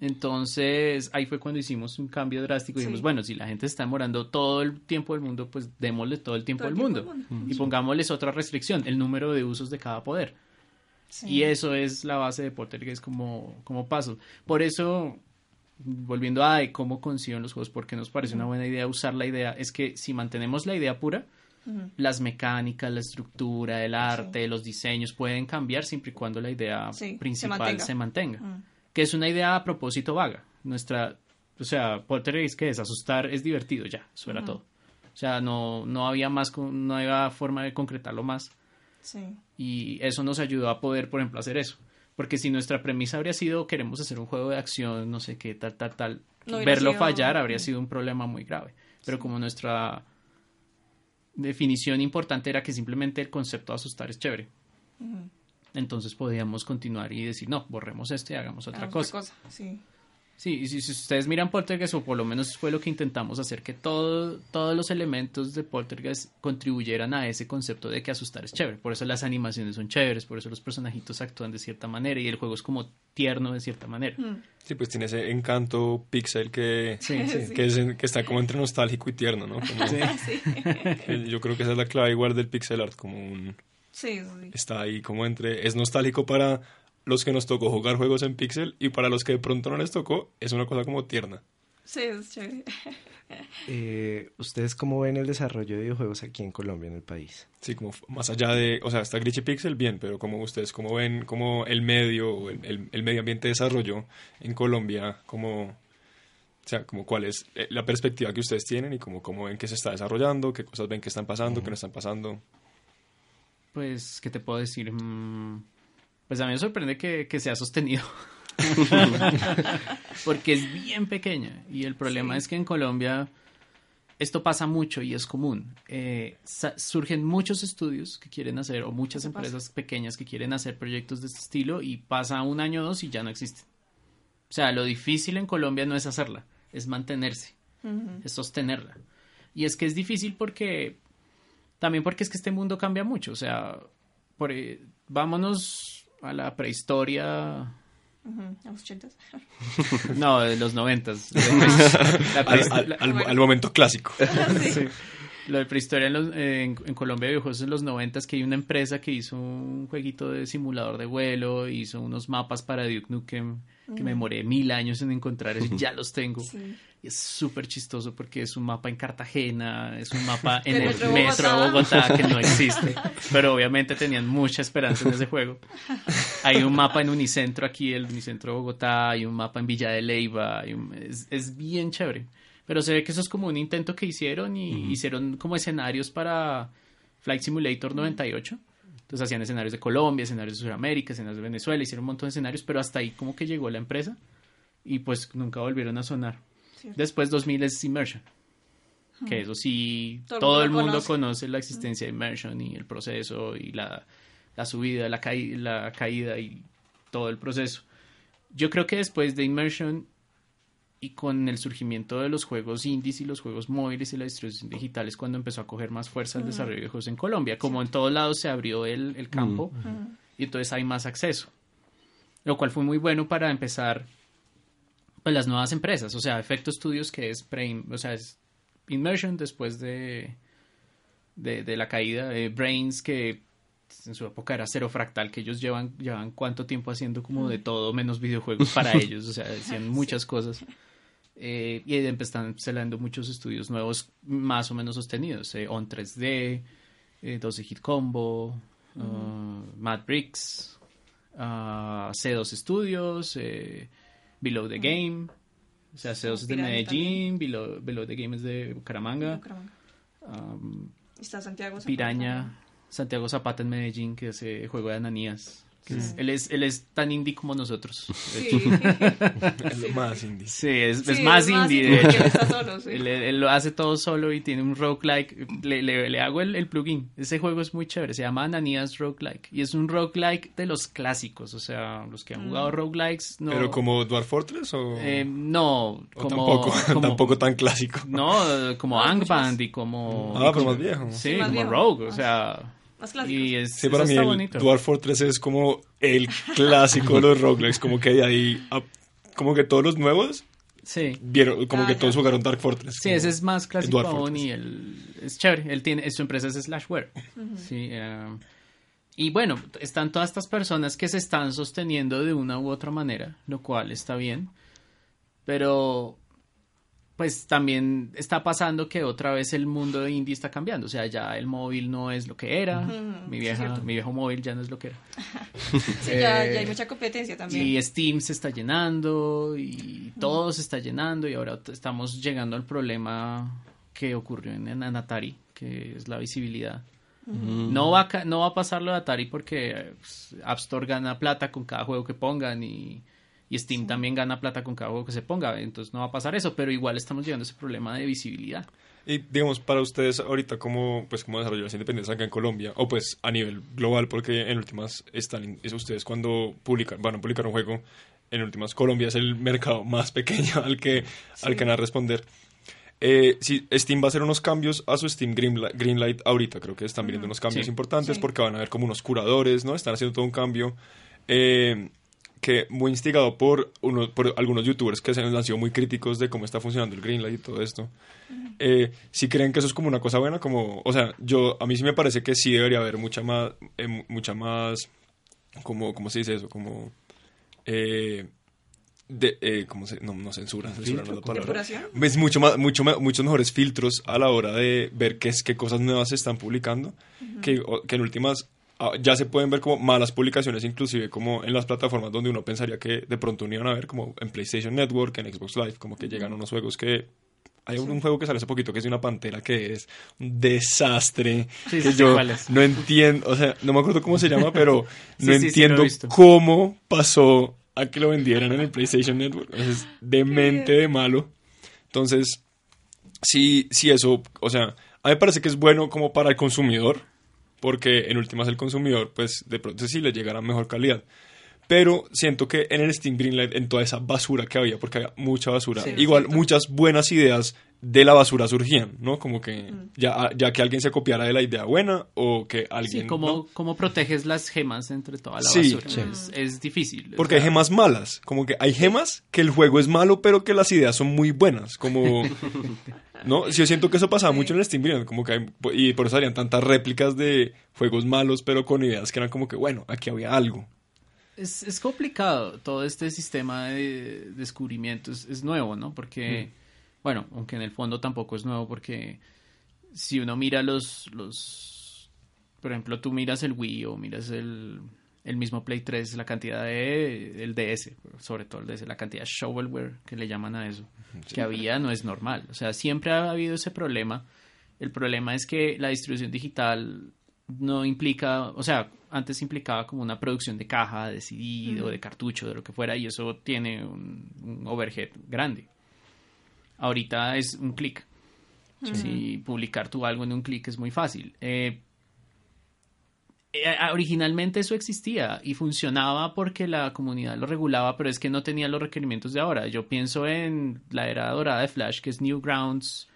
Entonces, ahí fue cuando hicimos un cambio drástico y dijimos, Sí. bueno, si la gente está demorando todo el tiempo del mundo, pues démosle todo el tiempo Todo el del tiempo mundo. del mundo. Y pongámosles otra restricción, el número de usos de cada poder. Sí. Y eso es la base de Poltergeist como, como puzzle. Por eso, volviendo a de cómo conciben los juegos, porque nos parece una buena idea usar la idea, es que si mantenemos la idea pura, las mecánicas, la estructura, el arte, los diseños pueden cambiar siempre y cuando la idea Sí, se principal mantenga. se mantenga. Que es una idea a propósito vaga. Nuestra, o sea, Poltergeist, ¿qué es? Asustar es divertido, ya, eso era todo. O sea, no, no había más, no había forma de concretarlo más. Sí. Y eso nos ayudó a poder, por ejemplo, hacer eso. Porque si nuestra premisa habría sido queremos hacer un juego de acción, no sé qué, tal, tal, tal, No verlo sido- fallar habría sido un problema muy grave. Pero como nuestra definición importante era que simplemente el concepto de asustar es chévere. Entonces podíamos continuar y decir, no, borremos esto y hagamos otra Hagamos cosa. Sí. Sí, y si, si ustedes miran Poltergeist, o por lo menos fue lo que intentamos hacer, que todo, todos los elementos de Poltergeist contribuyeran a ese concepto de que asustar es chévere. Por eso las animaciones son chéveres, por eso los personajitos actúan de cierta manera y el juego es como tierno de cierta manera. Mm. Sí, pues tiene ese encanto pixel que, Sí, Sí. que, es- que está como entre nostálgico y tierno, ¿no? Como- Sí. Yo creo que esa es la clave igual del pixel art, como un... Sí, sí. Está ahí como entre... Es nostálgico para los que nos tocó jugar juegos en pixel y para los que de pronto no les tocó, es una cosa como tierna. Sí, es chévere. Eh, ¿Ustedes cómo ven el desarrollo de videojuegos aquí en Colombia, en el país? Sí, como más allá de... O sea, está Glitchy Pixel, bien, pero como ustedes, como ven, como el medio, o el, el- el medio ambiente de desarrollo en Colombia, como... O sea, como cuál es eh, la perspectiva que ustedes tienen y como cómo ven que se está desarrollando, qué cosas ven que están pasando, qué no están pasando. Pues, ¿qué te puedo decir? Mm, Pues a mí me sorprende que, que sea sostenido. Porque es bien pequeña. Y el problema Sí. es que en Colombia esto pasa mucho y es común. Eh, surgen muchos estudios que quieren hacer, o muchas pasa. empresas pequeñas que quieren hacer proyectos de este estilo, y pasa un año o dos y ya no existen. O sea, lo difícil en Colombia no es hacerla, es mantenerse es sostenerla. Y es que es difícil porque, también porque es que este mundo cambia mucho, o sea, por, eh, vámonos a la prehistoria. A los ochentas. no, de los noventas. Al, al- la- al- al momento clásico. Sí. Lo de prehistoria en, los- en, en Colombia de videojuegos en los noventas que hay una empresa que hizo un jueguito de simulador de vuelo, hizo unos mapas para Duke Nukem que me demoré mil años en encontrar eso y ya los tengo. Sí. Y es súper chistoso porque es un mapa en Cartagena, es un mapa en el metro de Bogotá que no existe, pero obviamente tenían mucha esperanza en ese juego. Hay un mapa en Unicentro aquí, el Unicentro de Bogotá, hay un mapa en Villa de Leyva, un- es, es bien chévere. Pero se ve que eso es como un intento que hicieron y hicieron como escenarios para Flight Simulator 98. Entonces hacían escenarios de Colombia, escenarios de Sudamérica, escenarios de Venezuela, hicieron un montón de escenarios, pero hasta ahí como que llegó la empresa y pues nunca volvieron a sonar. Cierto. Después 2000 es Immersion. Que eso sí, Todo todo, el mundo conoce. conoce la existencia de Immersion y el proceso y la, la subida, la, caí- la caída y todo el proceso. Yo creo que después de Immersion y con el surgimiento de los juegos indies y los juegos móviles y la distribución digital es cuando empezó a coger más fuerza el desarrollo de juegos en Colombia. Como en todos lados se abrió el, el campo y entonces hay más acceso. Lo cual fue muy bueno para empezar pues, las nuevas empresas, o sea, Efecto Studios que es pre, o sea, es Immersion después de, de, de la caída de Brains que en su época era cero fractal, que ellos llevan, llevan cuánto tiempo haciendo como de todo menos videojuegos para ellos, o sea, hacían muchas cosas. Eh, y empezaron saliendo muchos estudios nuevos más o menos sostenidos, eh, On 3D, eh, 12 Hit Combo, uh, Mad Bricks, uh, C2 Studios, eh, Below the Game, o sea, C2 es de Medellín, Below, Below the Game es de Bucaramanga, Bucaramanga. um, Está Santiago. Zapata Piraña. Santiago Zapata en Medellín, que hace juego de Ananías, es- él, es, él es tan indie como nosotros. Sí. Es lo más indie. Sí, es, Sí, es más indie, de hecho. él está solo, sí. Él, él lo hace todo solo y tiene un roguelike. Le, le, le hago el, el plugin. Ese juego es muy chévere. Se llama Ananías Roguelike. Y es un roguelike de los clásicos. O sea, los que han jugado roguelikes. No, ¿Pero como Dwarf Fortress o...? eh, no, o como. tampoco, como- tampoco tan clásico? No, como No, Angband muchas. y como. Ah, pero más viejo. Sí, Sí, más como viejo. Rogue. O Más- sea. Más clásicos. Y es, Sí, para mí el bonito. Dwarf Fortress es como el clásico de los roguelikes, como que de ahí, a- como que todos los nuevos Sí. vieron, como Ah, que ya. todos jugaron Dark Fortress. Sí, ese es más clásico aún y él es chévere. Él tiene, su empresa es Slashware. Sí, eh, y bueno, están todas estas personas que se están sosteniendo de una u otra manera, lo cual está bien. Pero pues también está pasando que otra vez el mundo de indie está cambiando. O sea, ya el móvil no es lo que era. Mi, vieja, mi viejo móvil ya no es lo que era. Sí, ya, eh, ya hay mucha competencia también. Y Steam se está llenando y todo se está llenando y ahora estamos llegando al problema que ocurrió en, en Atari, que es la visibilidad. No va, a, no va a pasar lo de Atari porque eh, pues, App Store gana plata con cada juego que pongan y, y Steam también gana plata con cada juego que se ponga, entonces no va a pasar eso, pero igual estamos llegando a ese problema de visibilidad. Y digamos, para ustedes ahorita, como pues como desarrolladores independientes acá en Colombia, o pues a nivel global, porque en últimas están, es ustedes cuando publican, van a publicar un juego, en últimas Colombia es el mercado más pequeño al que, al que van a responder. Eh, si Steam va a hacer unos cambios a su Steam Greenlight, Greenlight ahorita, creo que están viniendo unos cambios Sí. importantes Sí. porque van a haber como unos curadores, ¿no? Están haciendo todo un cambio. Eh, que muy instigado por, uno, por algunos youtubers que se han sido muy críticos de cómo está funcionando el Greenlight y todo esto. Eh, si creen que eso es como una cosa buena, como, o sea, yo, a mí sí me parece que sí debería haber mucha más, eh, mu- mucha más, como, ¿cómo se dice eso? Como, eh, de, eh, ¿cómo se, no, no censura, censura no es la. Es mucho más, mucho, muchos mejores filtros a la hora de ver qué, es, qué cosas nuevas se están publicando, que, o- que en últimas ya se pueden ver como malas publicaciones, inclusive como en las plataformas donde uno pensaría que de pronto no iban a ver, como en PlayStation Network, en Xbox Live, como que llegan unos juegos que... Hay un, juego que sale hace poquito que es de una pantera que es un desastre. Sí, que sí, sé yo no entiendo, o sea, no me acuerdo cómo se llama, pero no entiendo cómo pasó a que lo vendieran en el PlayStation Network. Es demente de malo. Entonces, sí, sí, eso, o sea, a mí me parece que es bueno como para el consumidor, porque en últimas el consumidor, pues de pronto sí le llegará mejor calidad. Pero siento que en el Steam Greenlight, en toda esa basura que había, porque había mucha basura, Sí, igual cierto. muchas buenas ideas de la basura surgían, ¿no? Como que ya, ya que alguien se copiara de la idea buena o que alguien... Sí, ¿cómo, ¿no? cómo proteges las gemas entre toda la Sí, basura? sí. Es, es difícil. Porque hay O sea, gemas malas, como que hay gemas que el juego es malo, pero que las ideas son muy buenas, como... ¿No? Sí, Yo siento que eso pasaba mucho en el Steam como que hay- y por eso salían tantas réplicas de juegos malos, pero con ideas que eran como que, bueno, aquí había algo. Es, es complicado todo este sistema de descubrimiento. Es, es nuevo, ¿no? Porque, bueno, aunque en el fondo tampoco es nuevo porque si uno mira los, los por ejemplo, tú miras el Wii o miras el, el mismo Play 3, la cantidad de, el DS, sobre todo el DS, la cantidad de shovelware que le llaman a eso, que había no es normal. O sea, siempre ha habido ese problema. El problema es que la distribución digital no implica, o sea, antes implicaba como una producción de caja, de CD o de cartucho, de lo que fuera, y eso tiene un, un overhead grande. Ahorita es un clic. Si publicar tu algo en un clic es muy fácil. Eh, eh, originalmente eso existía y funcionaba porque la comunidad lo regulaba, pero es que no tenía los requerimientos de ahora. Yo pienso en la era dorada de Flash, que es Newgrounds,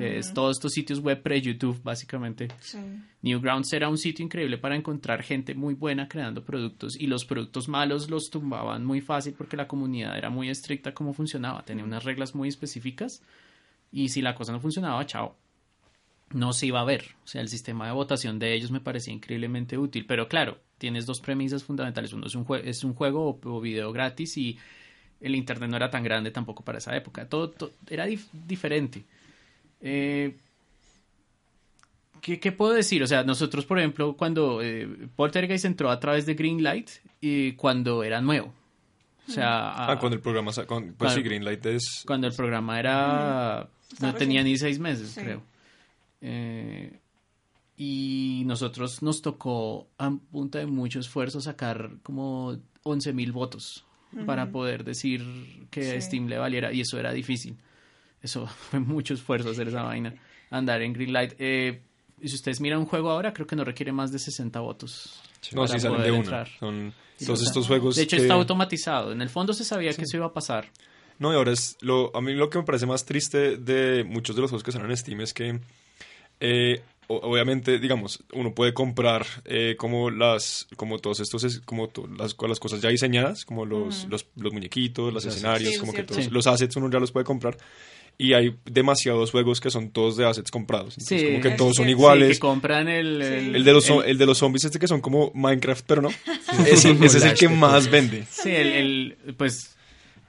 que es todos estos sitios web pre-YouTube, básicamente. Sí. Newgrounds era un sitio increíble para encontrar gente muy buena creando productos y los productos malos los tumbaban muy fácil porque la comunidad era muy estricta cómo funcionaba, tenía unas reglas muy específicas y si la cosa no funcionaba, chao. No se iba a ver. O sea, el sistema de votación de ellos me parecía increíblemente útil. Pero claro, tienes dos premisas fundamentales. Uno es un, jue- es un juego o, o video gratis y el internet no era tan grande tampoco para esa época. Todo, to- era dif- diferente. Eh, ¿Qué, qué puedo decir? O sea, nosotros, por ejemplo, cuando eh, Poltergeist entró a través de Greenlight y cuando era nuevo. O sea, Ah, a- cuando el programa... pues sí. Greenlight es... cuando el programa era... Estaba No tenía ni seis meses, Sí. creo. Eh, y nosotros nos tocó a punta de mucho esfuerzo sacar como 11 mil votos para poder decir que Sí. Steam le valiera y eso era difícil. Eso fue mucho esfuerzo hacer esa vaina, andar en Greenlight. Eh, y si ustedes miran un juego ahora, creo que no requiere más de 60 votos. No, para sí salen poder de una. entrar. Son Sí, todos estos juegos. De hecho, que- está automatizado. En el fondo se sabía que eso iba a pasar. No, y ahora es lo, a mí lo que me parece más triste de muchos de los juegos que salen en Steam es que eh, obviamente, digamos, uno puede comprar eh, como las, como todos estos, es- como to- las, co- las cosas ya diseñadas, como los, los, los muñequitos, los escenarios, Sí, como es que todos, Sí. los assets uno ya los puede comprar. Y hay demasiados juegos que son todos de assets comprados. Entonces, Sí. como que todos son iguales. Sí, que compran el... El de, los, el- el de los zombies este que son como Minecraft, pero no. Ese, ese es el que más vende. Sí, el, el- pues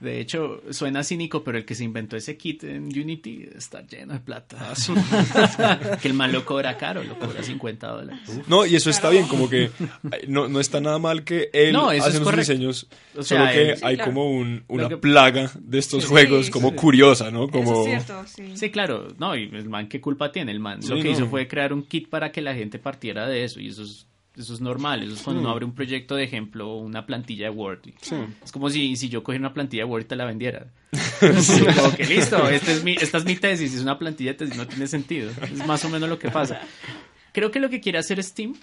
de hecho suena cínico, pero el que se inventó ese kit en Unity está lleno de plata. que el man lo cobra caro, lo cobra 50 dólares. No, y eso está bien, como que ay, no, no está nada mal que él No, hace los correcto. diseños, O sea, solo que él- sí, hay claro. como un, una que- plaga de estos Sí, juegos sí, como sí. curiosa, ¿no? Como Eso es cierto, sí. Sí, claro, no, y el man, ¿qué culpa tiene? El man Sí, lo que no. hizo fue crear un kit para que la gente partiera de eso, y eso es, eso es normal. Eso es cuando uno abre un proyecto de ejemplo, una plantilla de Word. y- Es como si, si yo cogiera una plantilla de Word y te la vendiera. Sí, como que listo, este es mi, esta es mi tesis, es una plantilla de tesis, no tiene sentido. Es más o menos lo que pasa. Creo que lo que quiere hacer Steam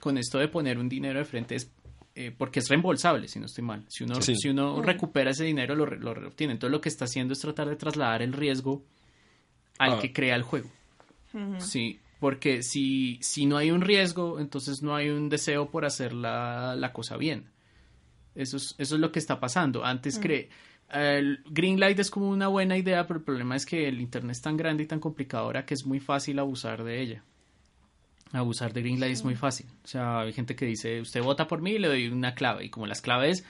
con esto de poner un dinero de frente es eh, porque es reembolsable, si no estoy mal. Si uno, Sí. si uno recupera ese dinero, lo, re- lo obtiene. Entonces lo que está haciendo es tratar de trasladar el riesgo al Ah. que crea el juego. Sí, porque si, si no hay un riesgo, entonces no hay un deseo por hacer la, la cosa bien. Eso es, eso es lo que está pasando. Antes cre el Greenlight es como una buena idea, pero el problema es que el Internet es tan grande y tan complicado ahora que es muy fácil abusar de ella. Abusar de Greenlight es muy fácil. O sea, hay gente que dice, usted vota por mí y le doy una clave. Y como las claves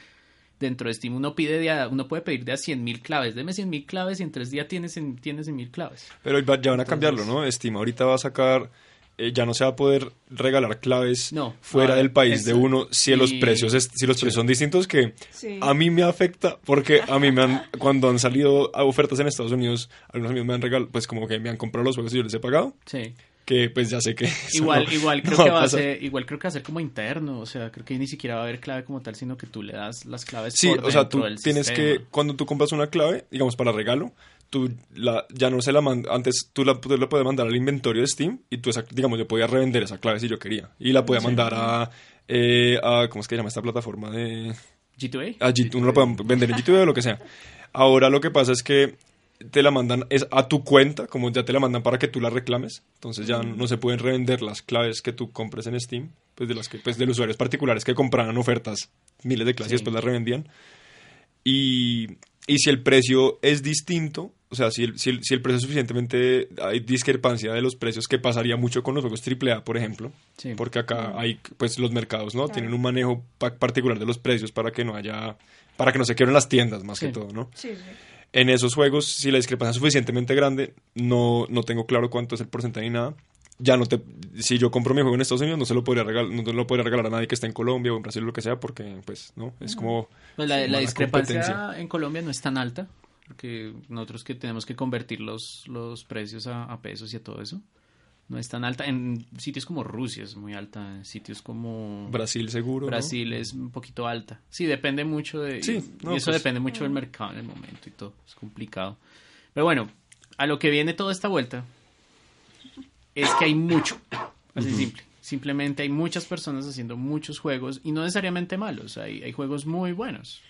dentro de Steam uno pide de a- uno puede pedir de a 100.000 claves. Deme 100.000 claves y en tres días tienes, en- tienes 100.000 claves. Pero ya van a cambiarlo, ¿no? Steam ahorita va a sacar, eh, ya no se va a poder regalar claves No, fuera no, del país es- de uno si los precios es- si los precios son distintos que Sí. a mí me afecta porque a mí me han cuando han salido ofertas en Estados Unidos algunos amigos me han regalado pues como que me han comprado los juegos y yo les he pagado Sí. Que pues ya sé que Igual, no- igual creo no que va a ser, igual creo que va a ser como interno, o sea, creo que ni siquiera va a haber clave como tal, sino que tú le das las claves Sí, por o sea, tú tienes sistema. que, cuando tú compras una clave, digamos para regalo, tú la, ya no se la mandas, antes tú la, tú la puedes mandar al inventario de Steam y tú, esa, digamos, yo podía revender esa clave si yo quería. Y la podía mandar a, eh, a, ¿cómo es que se llama esta plataforma de...? G2A. A G- uno la puede vender en YouTube o lo que sea. Ahora lo que pasa es que te la mandan es a tu cuenta, como ya te la mandan para que tú la reclames. Entonces ya no se pueden revender las claves que tú compres en Steam, pues de las que pues de los usuarios particulares que compraban ofertas miles de clases y Sí. después las revendían. Y, y si el precio es distinto, o sea, si el, si el, si el precio es suficientemente hay discrepancia de los precios que pasaría mucho con los juegos AAA, por ejemplo, Sí. porque acá hay pues los mercados, ¿no? Tienen un manejo pa- particular de los precios para que no haya para que no se quiebren las tiendas más Sí. que todo, ¿no? Sí, sí. En esos juegos, si la discrepancia es suficientemente grande, no, no tengo claro cuánto es el porcentaje ni nada. Ya no te, si yo compro mi juego en Estados Unidos, no se lo podría regalar, no se lo podría regalar a nadie que esté en Colombia o en Brasil o lo que sea, porque pues, ¿no? Es como Pues la, la discrepancia en Colombia no es tan alta, porque nosotros que tenemos que convertir los, los precios a, a pesos y a todo eso, no es tan alta. En sitios como Rusia es muy alta, en sitios como Brasil seguro. ¿no? Brasil es un poquito alta. Sí, depende mucho de... Sí, y no, eso pues- depende mucho del mercado en el momento y todo, es complicado. Pero bueno, a lo que viene toda esta vuelta es que hay mucho, así simple. Simplemente hay muchas personas haciendo muchos juegos y no necesariamente malos. Hay, hay juegos muy buenos.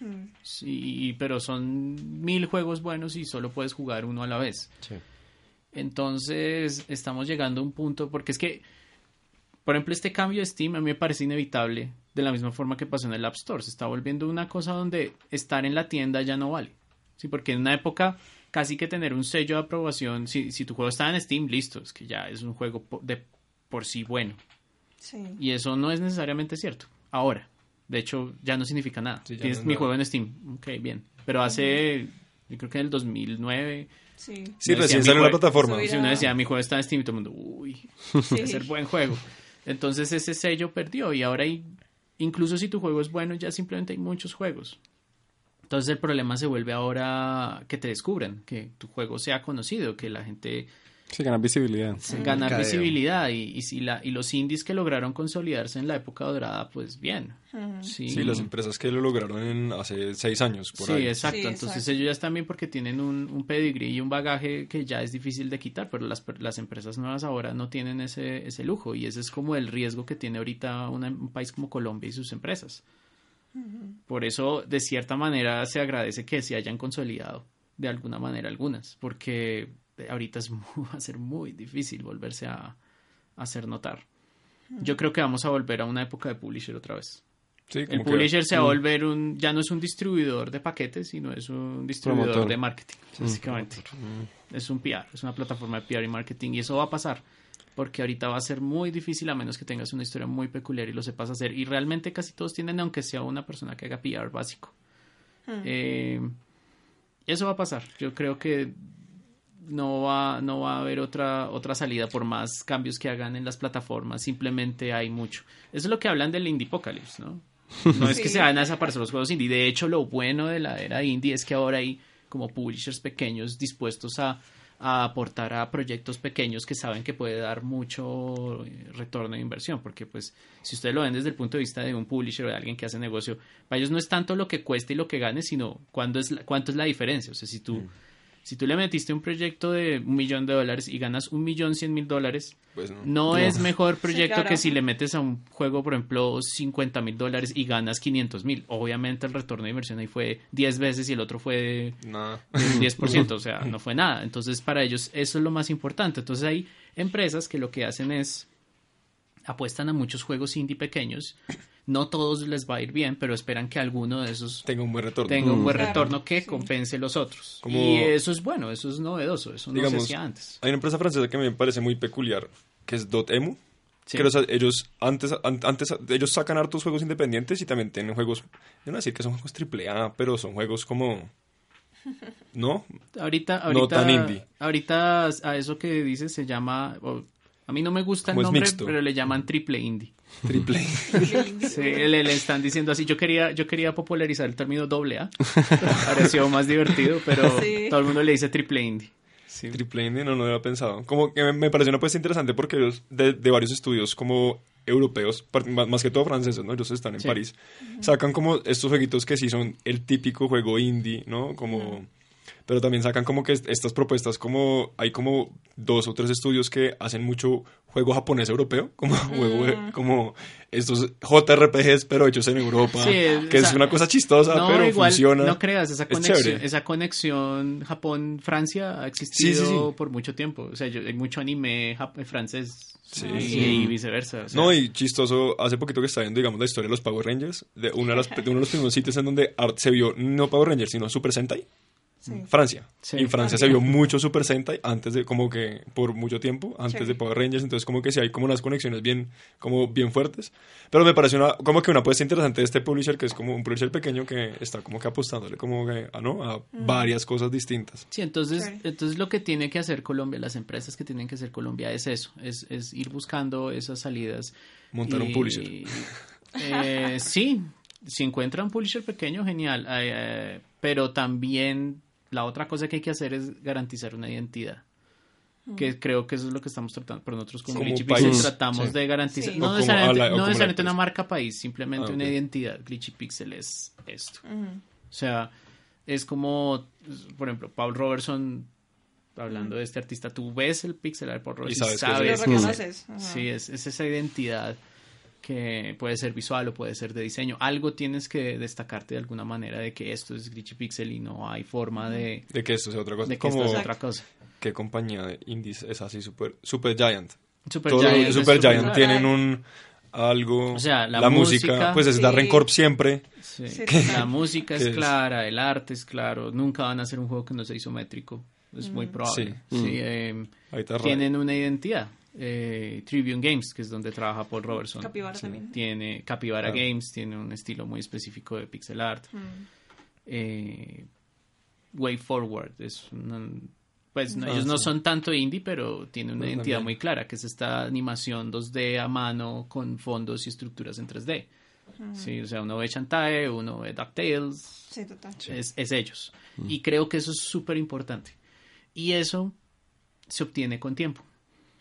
Sí, pero son mil juegos buenos y solo puedes jugar uno a la vez. Sí. Entonces estamos llegando a un punto, porque es que, por ejemplo, este cambio de Steam a mí me parece inevitable, de la misma forma que pasó en el App Store. Se está volviendo una cosa donde estar en la tienda ya no vale. Sí, porque en una época casi que tener un sello de aprobación, si, si tu juego está en Steam, listo, es que ya es un juego de por sí bueno. Sí. Y eso no es necesariamente cierto. Ahora, de hecho, ya no significa nada. Sí, Tienes no mi nada. juego en Steam. Ok, bien. Pero hace, yo creo que en el 2009, Sí. Sí, recién salió la plataforma. Si uno decía, mi juego está en Steam, y todo el mundo, uy, Sí. debe ser buen juego. Entonces ese sello perdió y ahora hay, incluso si tu juego es bueno, ya simplemente hay muchos juegos. Entonces el problema se vuelve ahora que te descubran, que tu juego sea conocido, que la gente Sí, ganar visibilidad. ganar Mercadeo. visibilidad y, y, si la, y los indies que lograron consolidarse en la época dorada, pues bien. Sí, Sí, las empresas que lo lograron en hace seis años, por Sí, ahí. exacto. Sí, Entonces exacto. ellos ya están bien porque tienen un, un pedigrí y un bagaje que ya es difícil de quitar, pero las, las empresas nuevas ahora no tienen ese, ese lujo y ese es como el riesgo que tiene ahorita una- un país como Colombia y sus empresas. Por eso, de cierta manera, se agradece que se hayan consolidado de alguna manera algunas, porque ahorita es, va a ser muy difícil volverse a, a hacer notar. Yo creo que vamos a volver a una época de publisher otra vez. Sí, El que- publisher se va a volver un, ya no es un distribuidor de paquetes, sino es un distribuidor Promotor. de marketing, básicamente. Es un PR, es una plataforma de PR y marketing y eso va a pasar. Porque ahorita va a ser muy difícil a menos que tengas una historia muy peculiar y lo sepas hacer. Y realmente casi todos tienen, aunque sea una persona que haga PR básico. Eh, eso va a pasar. Yo creo que no va, no va a haber otra, otra salida por más cambios que hagan en las plataformas. Simplemente hay mucho. Eso es lo que hablan del indie apocalypse, ¿no? No es que se van a desaparecer los juegos indie. De hecho, lo bueno de la era indie es que ahora hay como publishers pequeños dispuestos a, a aportar a proyectos pequeños que saben que puede dar mucho eh, retorno de inversión. Porque, pues, si ustedes lo ven desde el punto de vista de un publisher o de alguien que hace negocio, para ellos no es tanto lo que cuesta y lo que gane, sino cuándo es la- cuánto es la diferencia. O sea, si tú, si tú le metiste un proyecto de un millón de dólares y ganas un millón cien mil dólares, Pues no. no, es mejor proyecto claro. que si le metes a un juego, por ejemplo, 50 mil dólares y ganas 500 mil. Obviamente el retorno de inversión ahí fue 10 veces y el otro fue Nada. del 10%, o sea, no fue nada. Entonces, para ellos eso es lo más importante. Entonces, hay empresas que lo que hacen es apuestan a muchos juegos indie pequeños. No todos les va a ir bien, pero esperan que alguno de esos Tenga un buen retorno. tenga un buen Claro, retorno que sí. compense los otros. Como- Y eso es bueno, eso es novedoso, eso no se Digamos, hacía antes. Hay una empresa francesa que me parece muy peculiar, que es Dotemu. Sí. Que los- ellos antes, an- antes ellos sacan hartos juegos independientes y también tienen juegos, yo no voy a decir que son juegos triple A, pero son juegos como ¿no? Ahorita, No ahorita, tan indie. ahorita a eso que dices se llama, a mí no me gusta el nombre, pero le llaman triple indie. Triple. Sí, le, le están diciendo así. Yo quería, yo quería popularizar el término doble A. Pareció más divertido, pero Sí. todo el mundo le dice triple indie. Sí. Triple indie, no, no lo había pensado. Como que me, pareció una apuesta interesante porque ellos, de, de varios estudios como europeos, más, que todo franceses, ¿no? Ellos están en Sí. París. Sacan como estos jueguitos que sí son el típico juego indie, ¿no? Como... Pero también sacan como que est- estas propuestas como... Hay como dos o tres estudios que hacen mucho juego japonés europeo, como juego de- como estos JRPGs pero hechos en Europa, Sí, que es sea, una cosa chistosa, no, pero igual, funciona. no creas, esa Es conexión, esa conexión Japón-Francia ha existido Sí, sí, sí. por mucho tiempo. O sea, yo, hay mucho anime francés Sí. y, Sí. y viceversa. o sea, No, y chistoso, hace poquito que estaba viendo, digamos, la historia de los Power Rangers, de, una de, las, de uno de los primeros sitios en donde art- se vio no Power Rangers, sino Super Sentai, Sí. Francia. Sí. en Francia se vio mucho Super Sentai antes de, como que, por mucho tiempo, antes Sí. de Power Rangers, entonces como que sí hay como unas conexiones bien, como bien fuertes. Pero me pareció una, como que una apuesta interesante de este publisher, que es como un publisher pequeño que está como que apostándole como que, a, ¿no? a varias cosas distintas. Sí, entonces, entonces lo que tiene que hacer Colombia, las empresas que tienen que hacer Colombia es eso, es, es ir buscando esas salidas. Montar un publisher. eh, sí, si encuentra un publisher pequeño, genial, eh, eh, pero también la otra cosa que hay que hacer es garantizar una identidad. Que creo que eso es lo que estamos tratando, pero nosotros con Como Glitchy país, Pixel tratamos sí. de garantizar, Sí. no como necesariamente, a la- no como necesariamente una marca país, simplemente Ah, una identidad. Glitchy Pixel es esto. Ujú. O sea, es como, por ejemplo, Paul Robertson, hablando de este artista, tú ves el pixel art de Paul Robertson Y y sabes Lo que es sabes que es reconoces. él. Ajá. Sí, es, es esa identidad que puede ser visual o puede ser de diseño. Algo tienes que destacarte de alguna manera de que esto es Glitchy Pixel y no hay forma de, De que esto sea otra cosa. de que como, esto es otra cosa. ¿qué compañía de indies es así? Super, super Giant. Super Giant Super super- Giant tienen un algo O sea, la la, música, música- pues es Sí. Darren Corp siempre Sí. Sí, La música es clara, el arte es claro. Nunca van a hacer un juego que no sea isométrico. Es muy probable. Sí. Sí, ahorita ra- tienen una identidad. Eh, Tribune Games, que es donde trabaja Paul Robertson. Capybara también. Tiene Capybara Claro. Games, tiene un estilo muy específico de pixel art. Mm. Eh, Way Forward es una- pues no, Ah, ellos no sí. son tanto indie, pero tienen una Pero identidad también. muy clara, que es esta animación 2D a mano con fondos y estructuras en 3D. Sí, o sea, uno ve Shantae, uno ve DuckTales, Sí, total. es, es ellos. Y creo que eso es súper importante. Y eso se obtiene con tiempo.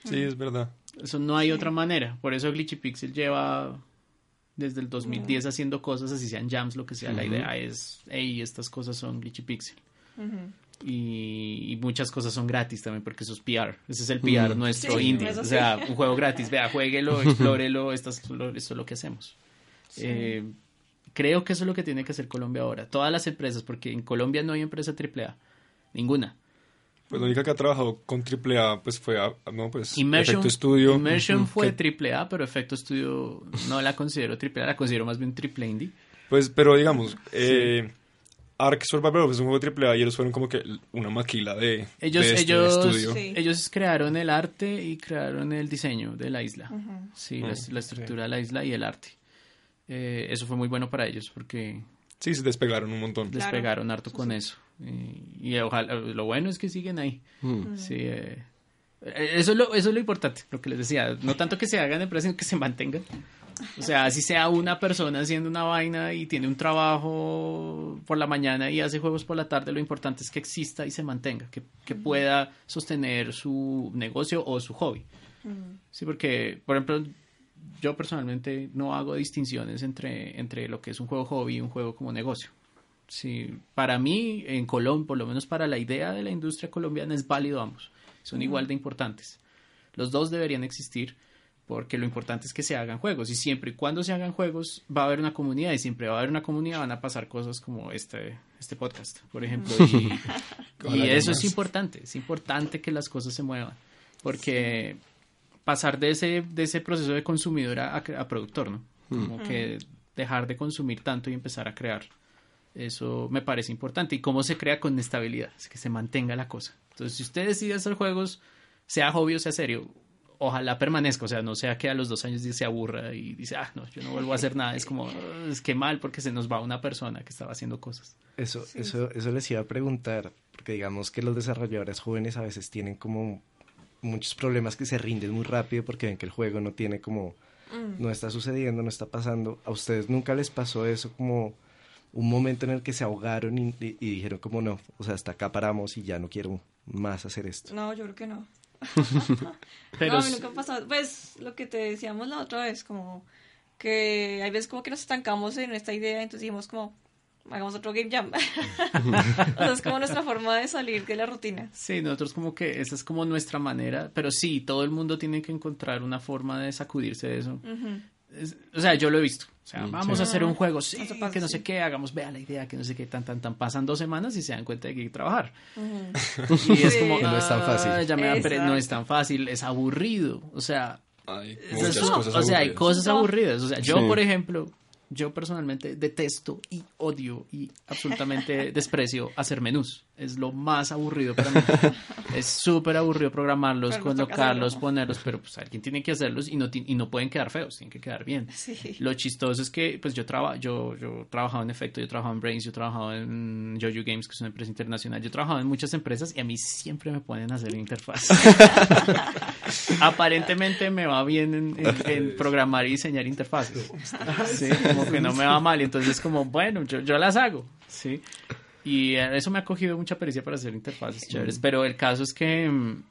Sí, es verdad. Eso no hay otra manera. Por eso Glitchy Pixel lleva desde el Mm. 2010 haciendo cosas, así sean jams, lo que sea. La idea es, hey, estas cosas son Glitchy Pixel. y, y muchas cosas son gratis también, porque eso es PR. Ese es el PR nuestro Sí, indie. O sí. sea, un juego gratis. Vea, jueguelo, explórelo. Esto es lo, esto es lo que hacemos. Eh, creo que eso es lo que tiene que hacer Colombia ahora. Todas las empresas, porque en Colombia no hay empresa AAA. Ninguna. Pues la única que ha trabajado con AAA pues fue a- no, pues, Immersion, Efecto Studio. Immersion fue que- triple A, pero Efecto Studio no la considero triple A, la considero más bien triple indie. Pues, pero digamos, eh, Ark Survival es un juego AAA y ellos fueron como que una maquila de, Ellos, de este ellos, estudio. Sí. ellos crearon el arte y crearon el diseño de la isla. Sí, la, la estructura de la isla y el arte. Eh, eso fue muy bueno para ellos porque Sí, se despegaron un montón. Claro. despegaron harto con eso. Y, y ojalá, lo bueno es que siguen ahí. Mm. Sí, eh, eso, es lo, eso es lo importante, lo que les decía. No tanto que se hagan empresas, sino que se mantengan. O sea, si sea una persona haciendo una vaina y tiene un trabajo por la mañana y hace juegos por la tarde, lo importante es que exista y se mantenga, que, que pueda sostener su negocio o su hobby. Sí, porque, por ejemplo, yo personalmente no hago distinciones entre, entre lo que es un juego hobby y un juego como negocio. Sí, para mí, en Colombia, por lo menos para la idea de la industria colombiana, es válido ambos. Son igual de importantes. Los dos deberían existir porque lo importante es que se hagan juegos y siempre y cuando se hagan juegos va a haber una comunidad y siempre va a haber una comunidad van a pasar cosas como este este podcast por ejemplo y, y eso es importante es importante que las cosas se muevan porque pasar de ese de ese proceso de consumidor a, a productor no como que dejar de consumir tanto y empezar a crear. Eso me parece importante. Y cómo se crea con estabilidad es que se mantenga la cosa. Entonces si usted decide hacer juegos sea hobby o sea serio ojalá permanezca, o sea, no sea que a los dos años se aburra y dice, ah, no, yo no vuelvo a hacer nada, es como, "Ah, es que mal porque se nos va una persona que estaba haciendo cosas. Eso, eso, eso les iba a preguntar, porque digamos que los desarrolladores jóvenes a veces tienen como muchos problemas que se rinden muy rápido porque ven que el juego no tiene como, no está sucediendo, no está pasando. ¿A ustedes nunca les pasó eso como un momento en el que se ahogaron y, y- y dijeron como no, o sea, hasta acá paramos y ya no quiero más hacer esto? No, yo creo que no. Pero no, a mí nunca ha pasado. Pues lo que te decíamos la otra vez, como que hay veces como que nos estancamos en esta idea, entonces dijimos como, hagamos otro game jam. o sea, es como nuestra forma de salir de la rutina. sí, nosotros como que esa es como nuestra manera, pero sí, todo el mundo tiene que encontrar una forma de sacudirse de eso. Es- o sea, yo lo he visto. O sea, vamos a hacer un juego, sí, pasa, que no sí. sé qué, hagamos, vea la idea, que no sé qué, tan, tan, tan. Pasan dos semanas y se dan cuenta de que hay que trabajar. Y es Sí. como, Que no es tan "Ah, fácil". ya me da pre- no es tan fácil, es aburrido. O sea, Hay Eso muchas es- cosas o sea, hay aburridas. cosas aburridas. O sea, yo, Sí. por ejemplo, yo personalmente detesto y odio y absolutamente desprecio hacer menús. Es lo más aburrido para mí. es súper aburrido programarlos, Pero colocarlos, ponerlos, pero pues alguien tiene que hacerlos y no, y no pueden quedar feos, tienen que quedar bien. Sí. Lo chistoso es que, pues yo traba, yo, yo trabajaba en Efecto, yo trabajaba en Brains, yo trabajaba en Jojo Games, que es una empresa internacional, yo trabajaba en muchas empresas y a mí siempre me ponen a hacer interfaz. Aparentemente me va bien en, en- en programar y diseñar interfaces. Sí, como que no me va mal entonces como, bueno, yo, yo las hago, sí. Y eh, eso me ha cogido mucha pericia para hacer interfaces chéveres, pero el caso es que... mm,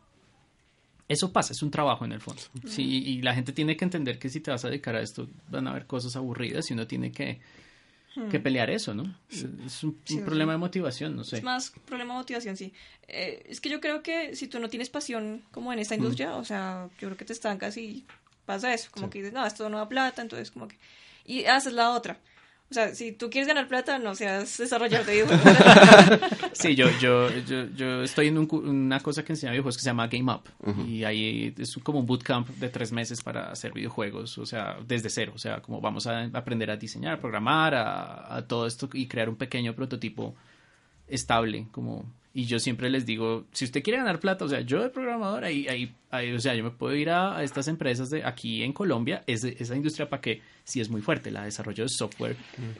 eso pasa, es un trabajo en el fondo. Sí, y la gente tiene que entender que si te vas a dedicar a esto, van a haber cosas aburridas y uno tiene que, que pelear eso, ¿no? Es un, Sí, un sí. problema de motivación, no sé. Es más problema de motivación, sí. Eh, es que yo creo que si tú no tienes pasión como en esta industria, o sea, yo creo que te estancas y pasa eso, como que dices, no, esto no da plata, entonces como que... Y haces la otra. O sea, si tú quieres ganar plata, no seas desarrollador de videojuegos. Sí, yo, yo, yo, yo estoy en un una cosa que enseña videojuegos que se llama Game Up. Y ahí es como un bootcamp de tres meses para hacer videojuegos, o sea, desde cero. O sea, como vamos a aprender a diseñar, a programar, a, a todo esto y crear un pequeño prototipo estable, como y yo siempre les digo, si usted quiere ganar plata, o sea, yo de programador, ahí, ahí, ahí, o sea, yo me puedo ir a, a estas empresas de aquí en Colombia, es, esa industria para que sí es muy fuerte, la de desarrollo de software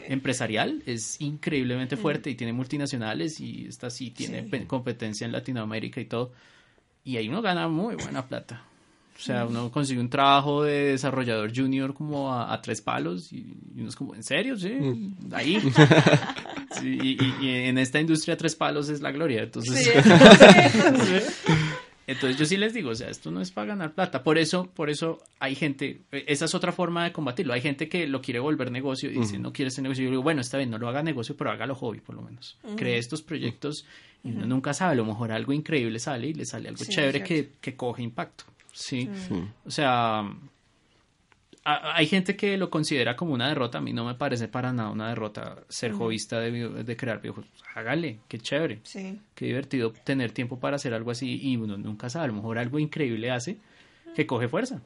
empresarial es increíblemente fuerte y tiene multinacionales y esta sí tiene Sí. pe- competencia en Latinoamérica y todo, y ahí uno gana muy buena plata. O sea, uno consigue un trabajo de desarrollador junior como a, a tres palos y, y uno es como, ¿en serio? Sí, ahí. Sí, y, y- y en esta industria tres palos es la gloria. Entonces, Sí, entonces yo sí les digo, o sea, esto no es para ganar plata. Por eso, por eso hay gente, esa es otra forma de combatirlo. Hay gente que lo quiere volver negocio y dice, no quiere ese negocio. Yo digo, bueno, está bien, no lo haga negocio, pero hágalo hobby por lo menos. Cree estos proyectos y uno nunca sabe, a lo mejor algo increíble sale y le sale algo Sí, chévere que, que coge impacto. Sí. Sí. O sea, a- hay gente que lo considera como una derrota. A mí no me parece para nada una derrota ser de, video- de crear videojuegos. Hágale, qué chévere. Sí. Qué divertido tener tiempo para hacer algo así y uno nunca sabe, a lo mejor algo increíble hace que coge fuerza.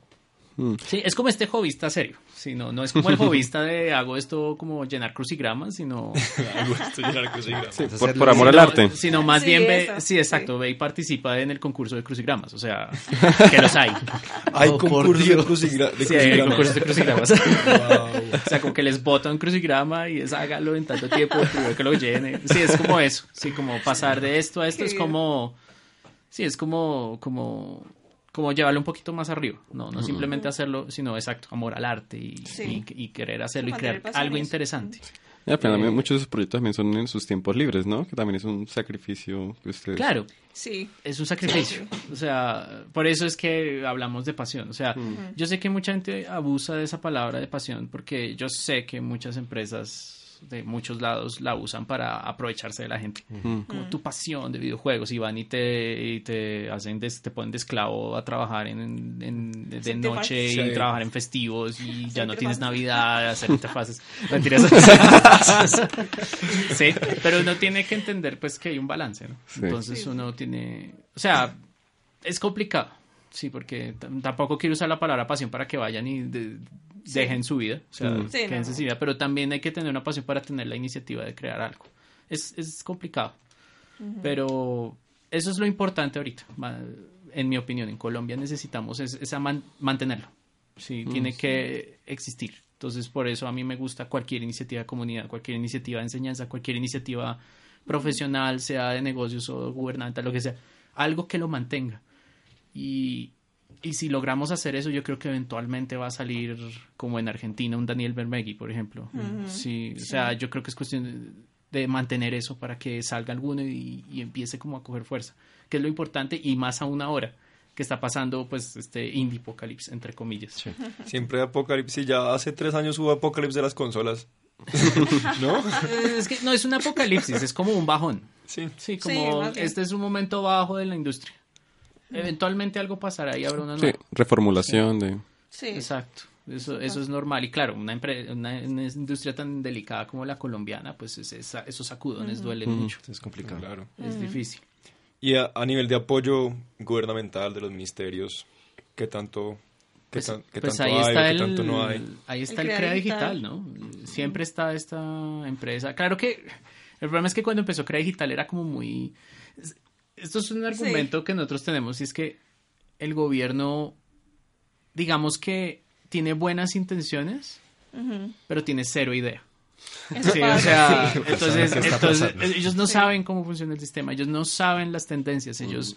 Mm. Sí, es como este hobbyista serio. Sí, no, no es como el hobbyista de hago esto como llenar crucigramas, sino, Estoy lleno de crucigramas. Sí, por, amor al sino- arte. sino más Sí, bien ve, eso, sí, exacto, sí. ve y participa en el concurso de crucigramas, o sea, que los hay. Hay Oh, concursos de, crucigra- de Sí, hay crucigramas. concursos de crucigramas. Wow. O sea, como que les bota un crucigrama y es hágalo en tanto tiempo, que lo llene. Sí, es como eso. Sí, como pasar de esto a esto Qué es bien. como. Sí, es como. como como llevarlo un poquito más arriba, no, no simplemente hacerlo, sino exacto, amor al arte y, Sí. y, y querer hacerlo y crear algo interesante. Y al final, Eh, muchos de sus proyectos también son en sus tiempos libres, ¿no? Que también es un sacrificio que ustedes... Claro, Sí. es un sacrificio. O sea, por eso es que hablamos de pasión. O sea, yo sé que mucha gente abusa de esa palabra de pasión porque yo sé que muchas empresas de muchos lados la usan para aprovecharse de la gente. Mm. Como tu pasión de videojuegos y van y te, y te hacen des- te ponen de esclavo a trabajar en, en- de Sí, te noche pasa. y Sí. trabajar en festivos y ya no tienes. Navidad, hacer interfaces. Mentiras. sí, pero uno tiene que entender pues que hay un balance, ¿no? Sí. Entonces Sí. uno tiene, o sea, es complicado, sí, porque tampoco quiero usar la palabra pasión para que vayan y de- Sí. Dejen su vida, o sea, Mm. Sí, quédense no. sin vida, pero también hay que tener una pasión para tener la iniciativa de crear algo. Es, es complicado, pero eso es lo importante ahorita, en mi opinión. En Colombia necesitamos es, esa man- mantenerlo, sí, tiene que existir. Entonces, por eso a mí me gusta cualquier iniciativa de comunidad, cualquier iniciativa de enseñanza, cualquier iniciativa profesional, sea de negocios o gubernamental, lo que sea, algo que lo mantenga. Y, y si logramos hacer eso, yo creo que eventualmente va a salir como en Argentina un Daniel Bermegui, por ejemplo. sí, o sea, yo creo que es cuestión de, mantener eso para que salga alguno y, y empiece como a coger fuerza, que es lo importante y más aún ahora que está pasando pues este indie apocalypse entre comillas. Siempre hay apocalipsis. Ya hace tres años hubo apocalipsis de las consolas. ¿No? Eh, Es que no es un apocalipsis, es como un bajón. Sí. Sí, como este es un momento bajo de la industria. Eventualmente algo pasará y habrá una Sí, nueva. reformulación de... Sí. Exacto, eso, eso es normal. Y claro, una, una, una industria tan delicada como la colombiana, pues es- esa- esos sacudones duelen mucho. Es complicado. Claro. Es difícil. Y a, a nivel de apoyo gubernamental de los ministerios, ¿qué tanto, qué Pues, tan- qué pues tanto ahí hay o está qué el, tanto no hay? ahí está El el, Crea. Digital, ¿no? Siempre está esta empresa. Claro que el problema es que cuando empezó Crea Digital era como muy... es- Esto es un argumento que nosotros tenemos y es que el gobierno, digamos que tiene buenas intenciones, Ujú. pero tiene cero idea. Sí, o sea, sí. entonces, ¿Qué está entonces ellos no Sí. saben cómo funciona el sistema, ellos no saben las tendencias, ellos,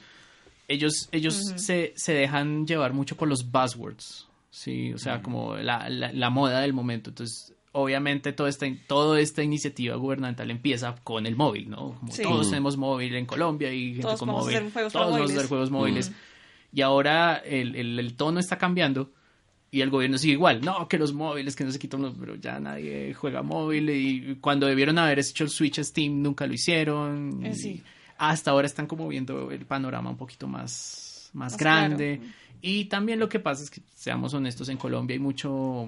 ellos, ellos se, se dejan llevar mucho por los buzzwords, sí, o sea, como la, la, la moda del momento. Entonces, obviamente toda esta, toda esta iniciativa gubernamental empieza con el móvil, ¿no? Como Sí. todos tenemos móvil en Colombia y gente Todos con vamos a hacer juegos todos vamos a hacer móviles. juegos móviles. Y ahora el, el, el tono está cambiando y el gobierno sigue igual. No, que los móviles, que no se quitan los... Pero ya nadie juega móvil y cuando debieron haber hecho el switch a Steam nunca lo hicieron. Eh, sí. Hasta ahora están como viendo el panorama un poquito más, más, Más grande. claro. Y también lo que pasa es que, seamos honestos, en Colombia hay mucho...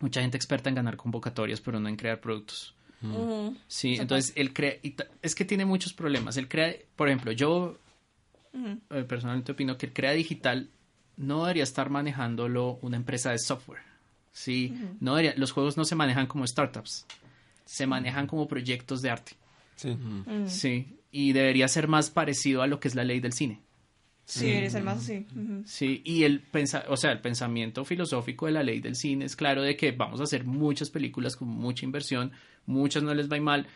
Mucha gente experta en ganar convocatorias, pero no en crear productos. Ujú. Sí, entonces él crea, y es que tiene muchos problemas. Él crea, por ejemplo, yo eh, personalmente opino que el crea digital no debería estar manejándolo una empresa de software. Sí, no debería, los juegos no se manejan como startups, se manejan como proyectos de arte. Sí. Mm. Sí, y debería ser más parecido a lo que es la ley del cine. Sí, debería ser más así. Ujú. Sí, y el pensa o sea, el pensamiento filosófico de la ley del cine es claro de que vamos a hacer muchas películas con mucha inversión, muchas no les va mal,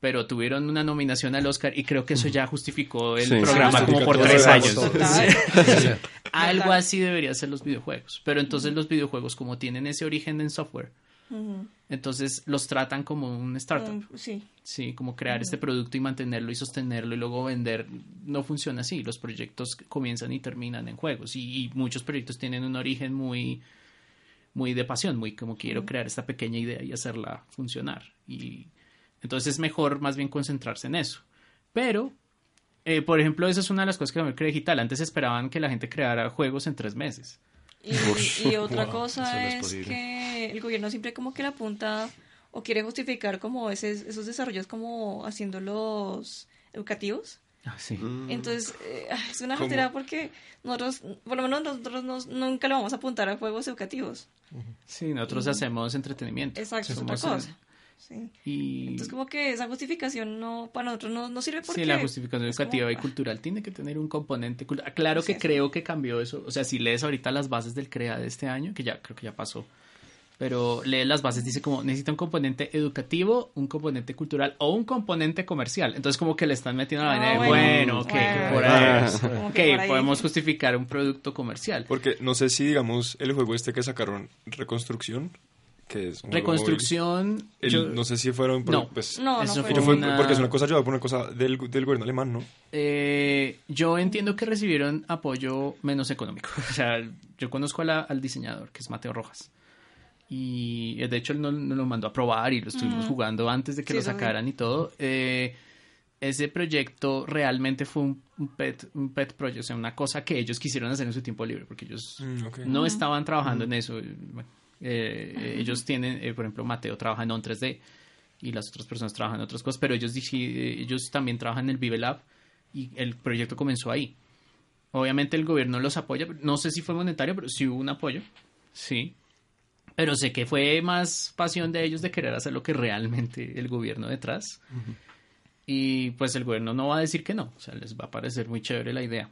pero tuvieron una nominación al Oscar y creo que eso ya justificó el Sí. programa Sí, como por tres años. Sí. Algo así debería ser los videojuegos, pero entonces los videojuegos como tienen ese origen en software, Entonces los tratan como un startup. Sí. Sí, como crear este producto y mantenerlo y sostenerlo y luego vender. No funciona así. Los proyectos comienzan y terminan en juegos. Y, y muchos proyectos tienen un origen muy, muy de pasión, muy como quiero crear esta pequeña idea y hacerla funcionar. Y entonces es mejor más bien concentrarse en eso. Pero, eh, por ejemplo, esa es una de las cosas que también cree digital. Antes esperaban que la gente creara juegos en tres meses. Y, y otra Wow, cosa es es, posible. Que el gobierno siempre como que le apunta o quiere justificar como ese, esos desarrollos como haciéndolos educativos. Ah, sí. Entonces, eh, es una jartera porque nosotros, por lo menos nosotros nos- nunca le vamos a apuntar a juegos educativos. Sí, nosotros hacemos entretenimiento. Exacto, es otra cosa. Sí. Y Entonces, como que esa justificación no para nosotros no, no sirve porque... sí, la justificación como, educativa y cultural tiene que tener un componente cultural. Claro Sí, que sí. creo que cambió eso. O sea, si lees ahorita las bases del CREA de este año, que ya creo que ya pasó, pero lees las bases, dice como necesita un componente educativo, un componente cultural o un componente comercial. Entonces como que le están metiendo la Ah, vaina de, bueno. bueno, ok, Bueno. por ahí. Ah, Ok, que por ahí. podemos justificar un producto comercial. Porque no sé si, digamos, el juego este que sacaron, Reconstrucción, que es un Reconstrucción, móvil, el- yo- no sé si fueron... No. Pues, No, fue. fue yo fue- una- Porque es una cosa llevada por una cosa del, del gobierno alemán, ¿no? Eh, yo entiendo que recibieron apoyo menos económico. O sea, yo conozco a la- al diseñador, que es Mateo Rojas. Y eh, de hecho él nos, nos lo mandó a probar y lo estuvimos jugando antes de que Sí, lo sacaran y todo. Eh, ese proyecto realmente fue un, un pet, un pet project, o sea, una cosa que ellos quisieron hacer en su tiempo libre, porque ellos Mm, ok. no estaban trabajando en eso. Bueno, eh, ellos tienen, eh, por ejemplo, Mateo trabaja en On 3D y las otras personas trabajan en otras cosas, pero ellos, eh, ellos también trabajan en el Vive Lab y el proyecto comenzó ahí. Obviamente el gobierno los apoya, no sé si fue monetario, pero sí hubo un apoyo, sí. Pero sé que fue más pasión de ellos de querer hacer lo que realmente el gobierno detrás. Y pues el gobierno no va a decir que no, o sea, les va a parecer muy chévere la idea.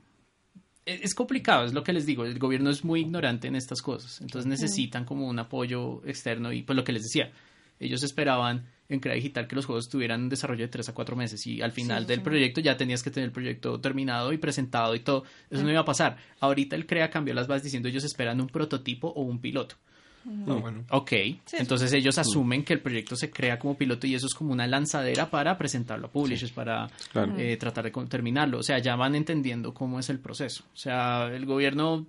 Es es complicado, es lo que les digo, el gobierno es muy ignorante en estas cosas, entonces necesitan como un apoyo externo y pues lo que les decía, ellos esperaban en Crea Digital que los juegos tuvieran un desarrollo de 3 a 4 meses y al final Sí, del sí. proyecto ya tenías que tener el proyecto terminado y presentado y todo, eso no iba a pasar. Ahorita el Crea cambió las bases diciendo ellos esperan un prototipo o un piloto. Ah, bueno. Ok, Sí. entonces ellos asumen que el proyecto se crea como piloto y eso es como una lanzadera para presentarlo a publishers, para Claro. eh, tratar de terminarlo. O sea, ya van entendiendo cómo es el proceso. O sea, el gobierno,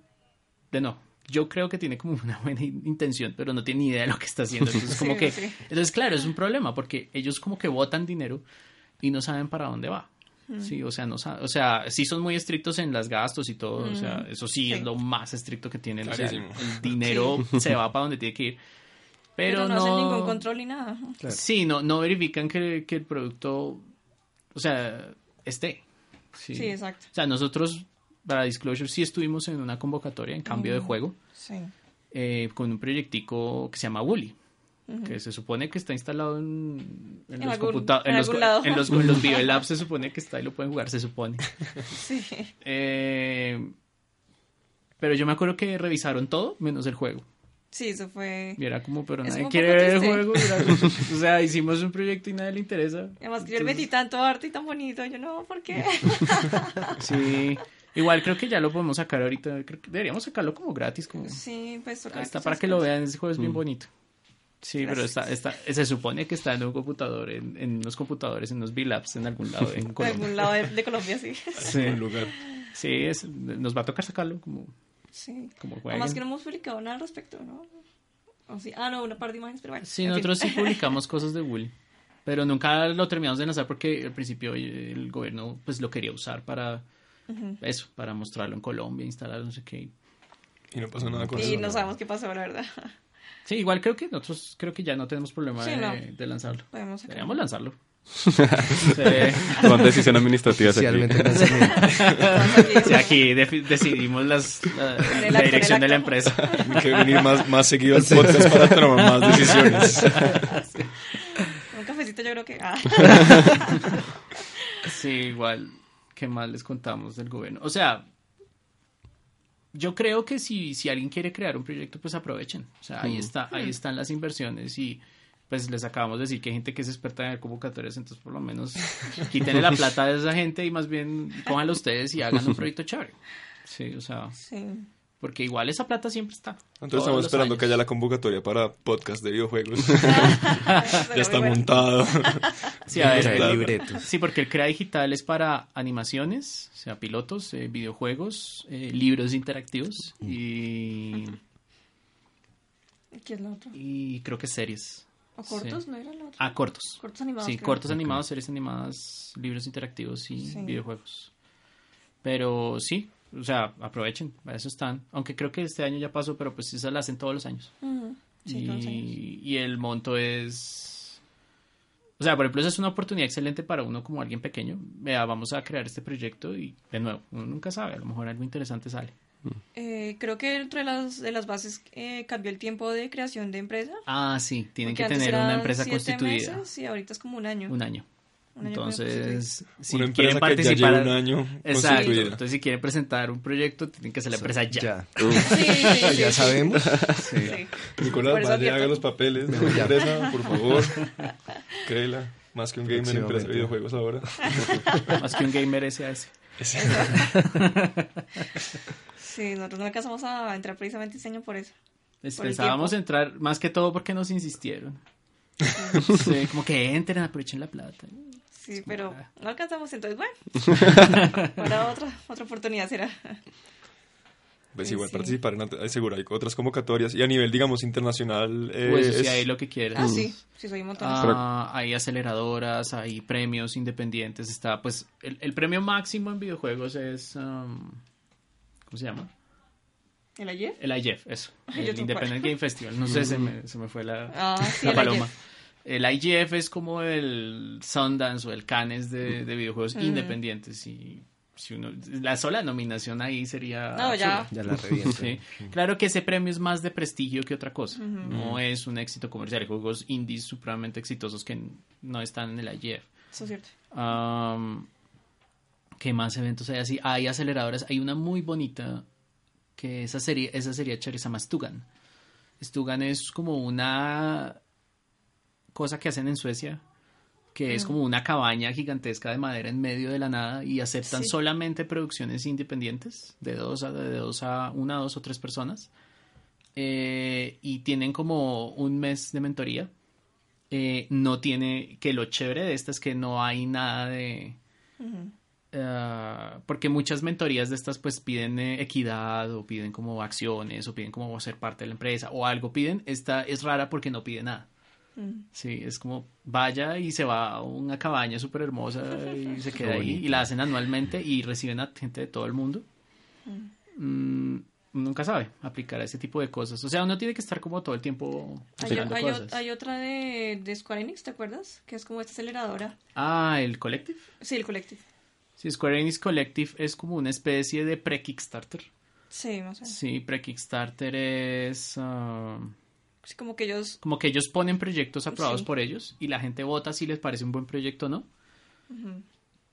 de no, yo creo que tiene como una buena in- intención, pero no tiene ni idea de lo que está haciendo. Entonces, como Sí, que, sí. entonces claro, es un problema porque ellos como que botan dinero y no saben para dónde va. Sí, o sea, no o sea, sí son muy estrictos en las gastos y todo, o sea, eso sí, Sí. es lo más estricto que tienen, o sea, el dinero se va para donde tiene que ir. Pero, Pero, no, no, hacen ningún control ni nada. Claro. Sí, no, no verifican que, que el producto, o sea, esté. Sí. Sí, exacto. O sea, nosotros, para Disclosure, sí estuvimos en una convocatoria en cambio de juego Sí. eh, con un proyectico que se llama Bully. Que se supone que está instalado en, en En los computadores. en En, los, los, Labs se supone que está y lo pueden jugar, se supone. Sí. Eh, pero yo me acuerdo que revisaron todo menos el juego. Sí, eso fue. Y era como, pero nadie quiere ver el juego. O sea, hicimos un proyecto y nadie le interesa. Además que yo le metí tanto arte y tan bonito. Yo no, ¿por qué? Sí. Igual creo que ya lo podemos sacar ahorita. Creo que deberíamos sacarlo como gratis. Como... Sí, pues toca Ahí está cosas para que lo vean. Ese juego es bien bonito. Sí, pero está, está, se supone que está en un computador, en, en unos computadores, en unos V-Labs en algún lado en De Colombia. algún lado de, de Colombia, sí. Sí, Un lugar. sí es, nos va a tocar sacarlo como, Sí. como Además que no hemos publicado nada al respecto, ¿no? O sí. Ah, no, una par de imágenes, pero bueno. Sí, en fin. nosotros sí publicamos cosas de Wool, pero nunca lo terminamos de lanzar porque al principio el gobierno pues lo quería usar para eso, para mostrarlo en Colombia, instalar no sé qué. Y no pasó nada con Y eso. no sabemos qué pasó, la verdad. Sí, igual creo que nosotros creo que ya no tenemos problema Sí, de, no. de lanzarlo. Podemos sacar. Deberíamos lanzarlo. Sí. Con decisión administrativa. Oficialmente lanzamiento. Sí, aquí decidimos las, la, la acto, dirección de la empresa. Hay que venir más, más seguido al podcast para tomar más decisiones. Un cafecito yo creo que... Ah. Sí, igual, ¿qué más les contamos del gobierno? O sea, yo creo que si, si alguien quiere crear un proyecto, pues aprovechen. O sea, ahí está, ahí están las inversiones y pues les acabamos de decir que hay gente que es experta en convocatorias, entonces por lo menos quítenle la plata de esa gente y más bien cójanlo ustedes y hagan un proyecto chévere. Sí, o sea, Sí. Porque igual esa plata siempre está. Entonces todos estamos esperando años. que haya la convocatoria para podcast de videojuegos. Ya está bueno. montado. Sí, a ver, el-. Sí, porque el CREA digital es para animaciones, o sea, pilotos, eh, videojuegos, eh, libros interactivos y, ¿Qué es lo otro? y creo que series. ¿O cortos? Sí. ¿No era lo otro? Ah, cortos. Cortos animados. Sí, creo. cortos animados, series animadas, libros interactivos y Sí. videojuegos. Pero sí, o sea, aprovechen, para eso están. Aunque creo que este año ya pasó, pero pues esas las hacen todos los años. Sí, y, todos los años. y el monto es... O sea, por ejemplo, esa es una oportunidad excelente para uno como alguien pequeño. Vea, vamos a crear este proyecto y de nuevo, uno nunca sabe, a lo mejor algo interesante sale. Eh, creo que dentro de las, de las bases eh, cambió el tiempo de creación de empresa. Ah, sí, tienen porque que tener una empresa siete constituida. meses y ahorita es como un año. Un año. Un Entonces, si Una quieren empresa que ya participar... lleva un año Exacto. Entonces, si quieren presentar un proyecto, tienen que hacer la empresa ya. Ya. Sí, sí, sí, Ya sí. sabemos. Nicolás, vaya, abierto. haga los papeles de la empresa, por favor. Créela. Más que un gamer, empresa de videojuegos ahora. Más que un gamer SAS. Sí, nosotros no alcanzamos a entrar precisamente este año por eso. Les Por pensábamos entrar más que todo porque nos insistieron. Sí, como que entren, aprovechen la plata. Sí, pero no alcanzamos, entonces bueno. Para otra, otra oportunidad será. Pues igual sí. participar en seguro hay otras convocatorias y a nivel digamos internacional eh, Pues sí, es- ahí lo que quieras. Ah, sí, sí, soy un montón. Ah, hay aceleradoras, hay premios independientes. Está, pues, el, el premio máximo en videojuegos es. um, ¿Cómo se llama? ¿El ayer? El IGF, eso. Ay, El. Independent Game Festival. No sé, se me, se me fue la, Ah, sí, la paloma. El IGF es como el Sundance o el Cannes de, de videojuegos independientes. Y si uno, la sola nominación ahí sería. No, ya. Ya la. Sí. Claro que ese premio es más de prestigio que otra cosa. No es un éxito comercial. Hay juegos indies supremamente exitosos que no están en el IGF. Eso es cierto. ¿Qué más eventos hay así? Hay aceleradoras. Hay una muy bonita que esa sería, esa sería llama Stugan. Stugan es como una cosa que hacen en Suecia, que es como una cabaña gigantesca de madera en medio de la nada y aceptan Sí. solamente producciones independientes de dos a, de dos a una, dos o tres personas. Eh, y tienen como un mes de mentoría. Eh, no tiene, que lo chévere de esta es que no hay nada de... Eh, porque muchas mentorías de estas pues piden eh, equidad o piden como acciones o piden como ser parte de la empresa o algo piden. Esta es rara porque no pide nada. Mm. Sí, es como vaya y se va a una cabaña súper hermosa y se queda ahí y la hacen anualmente y reciben a gente de todo el mundo. Mm, nunca sabe aplicar a ese tipo de cosas. O sea, uno tiene que estar como todo el tiempo Hay, hay, cosas. hay otra de, de Square Enix, ¿te acuerdas? Que es como esta aceleradora. Ah, el Collective. Sí, el Collective. Sí, Square Enix Collective es como una especie de pre-Kickstarter. Sí, más o menos. Sí, pre-Kickstarter es... ah, Sí, como que ellos... como que ellos ponen proyectos aprobados Sí. por ellos y la gente vota si les parece un buen proyecto o no.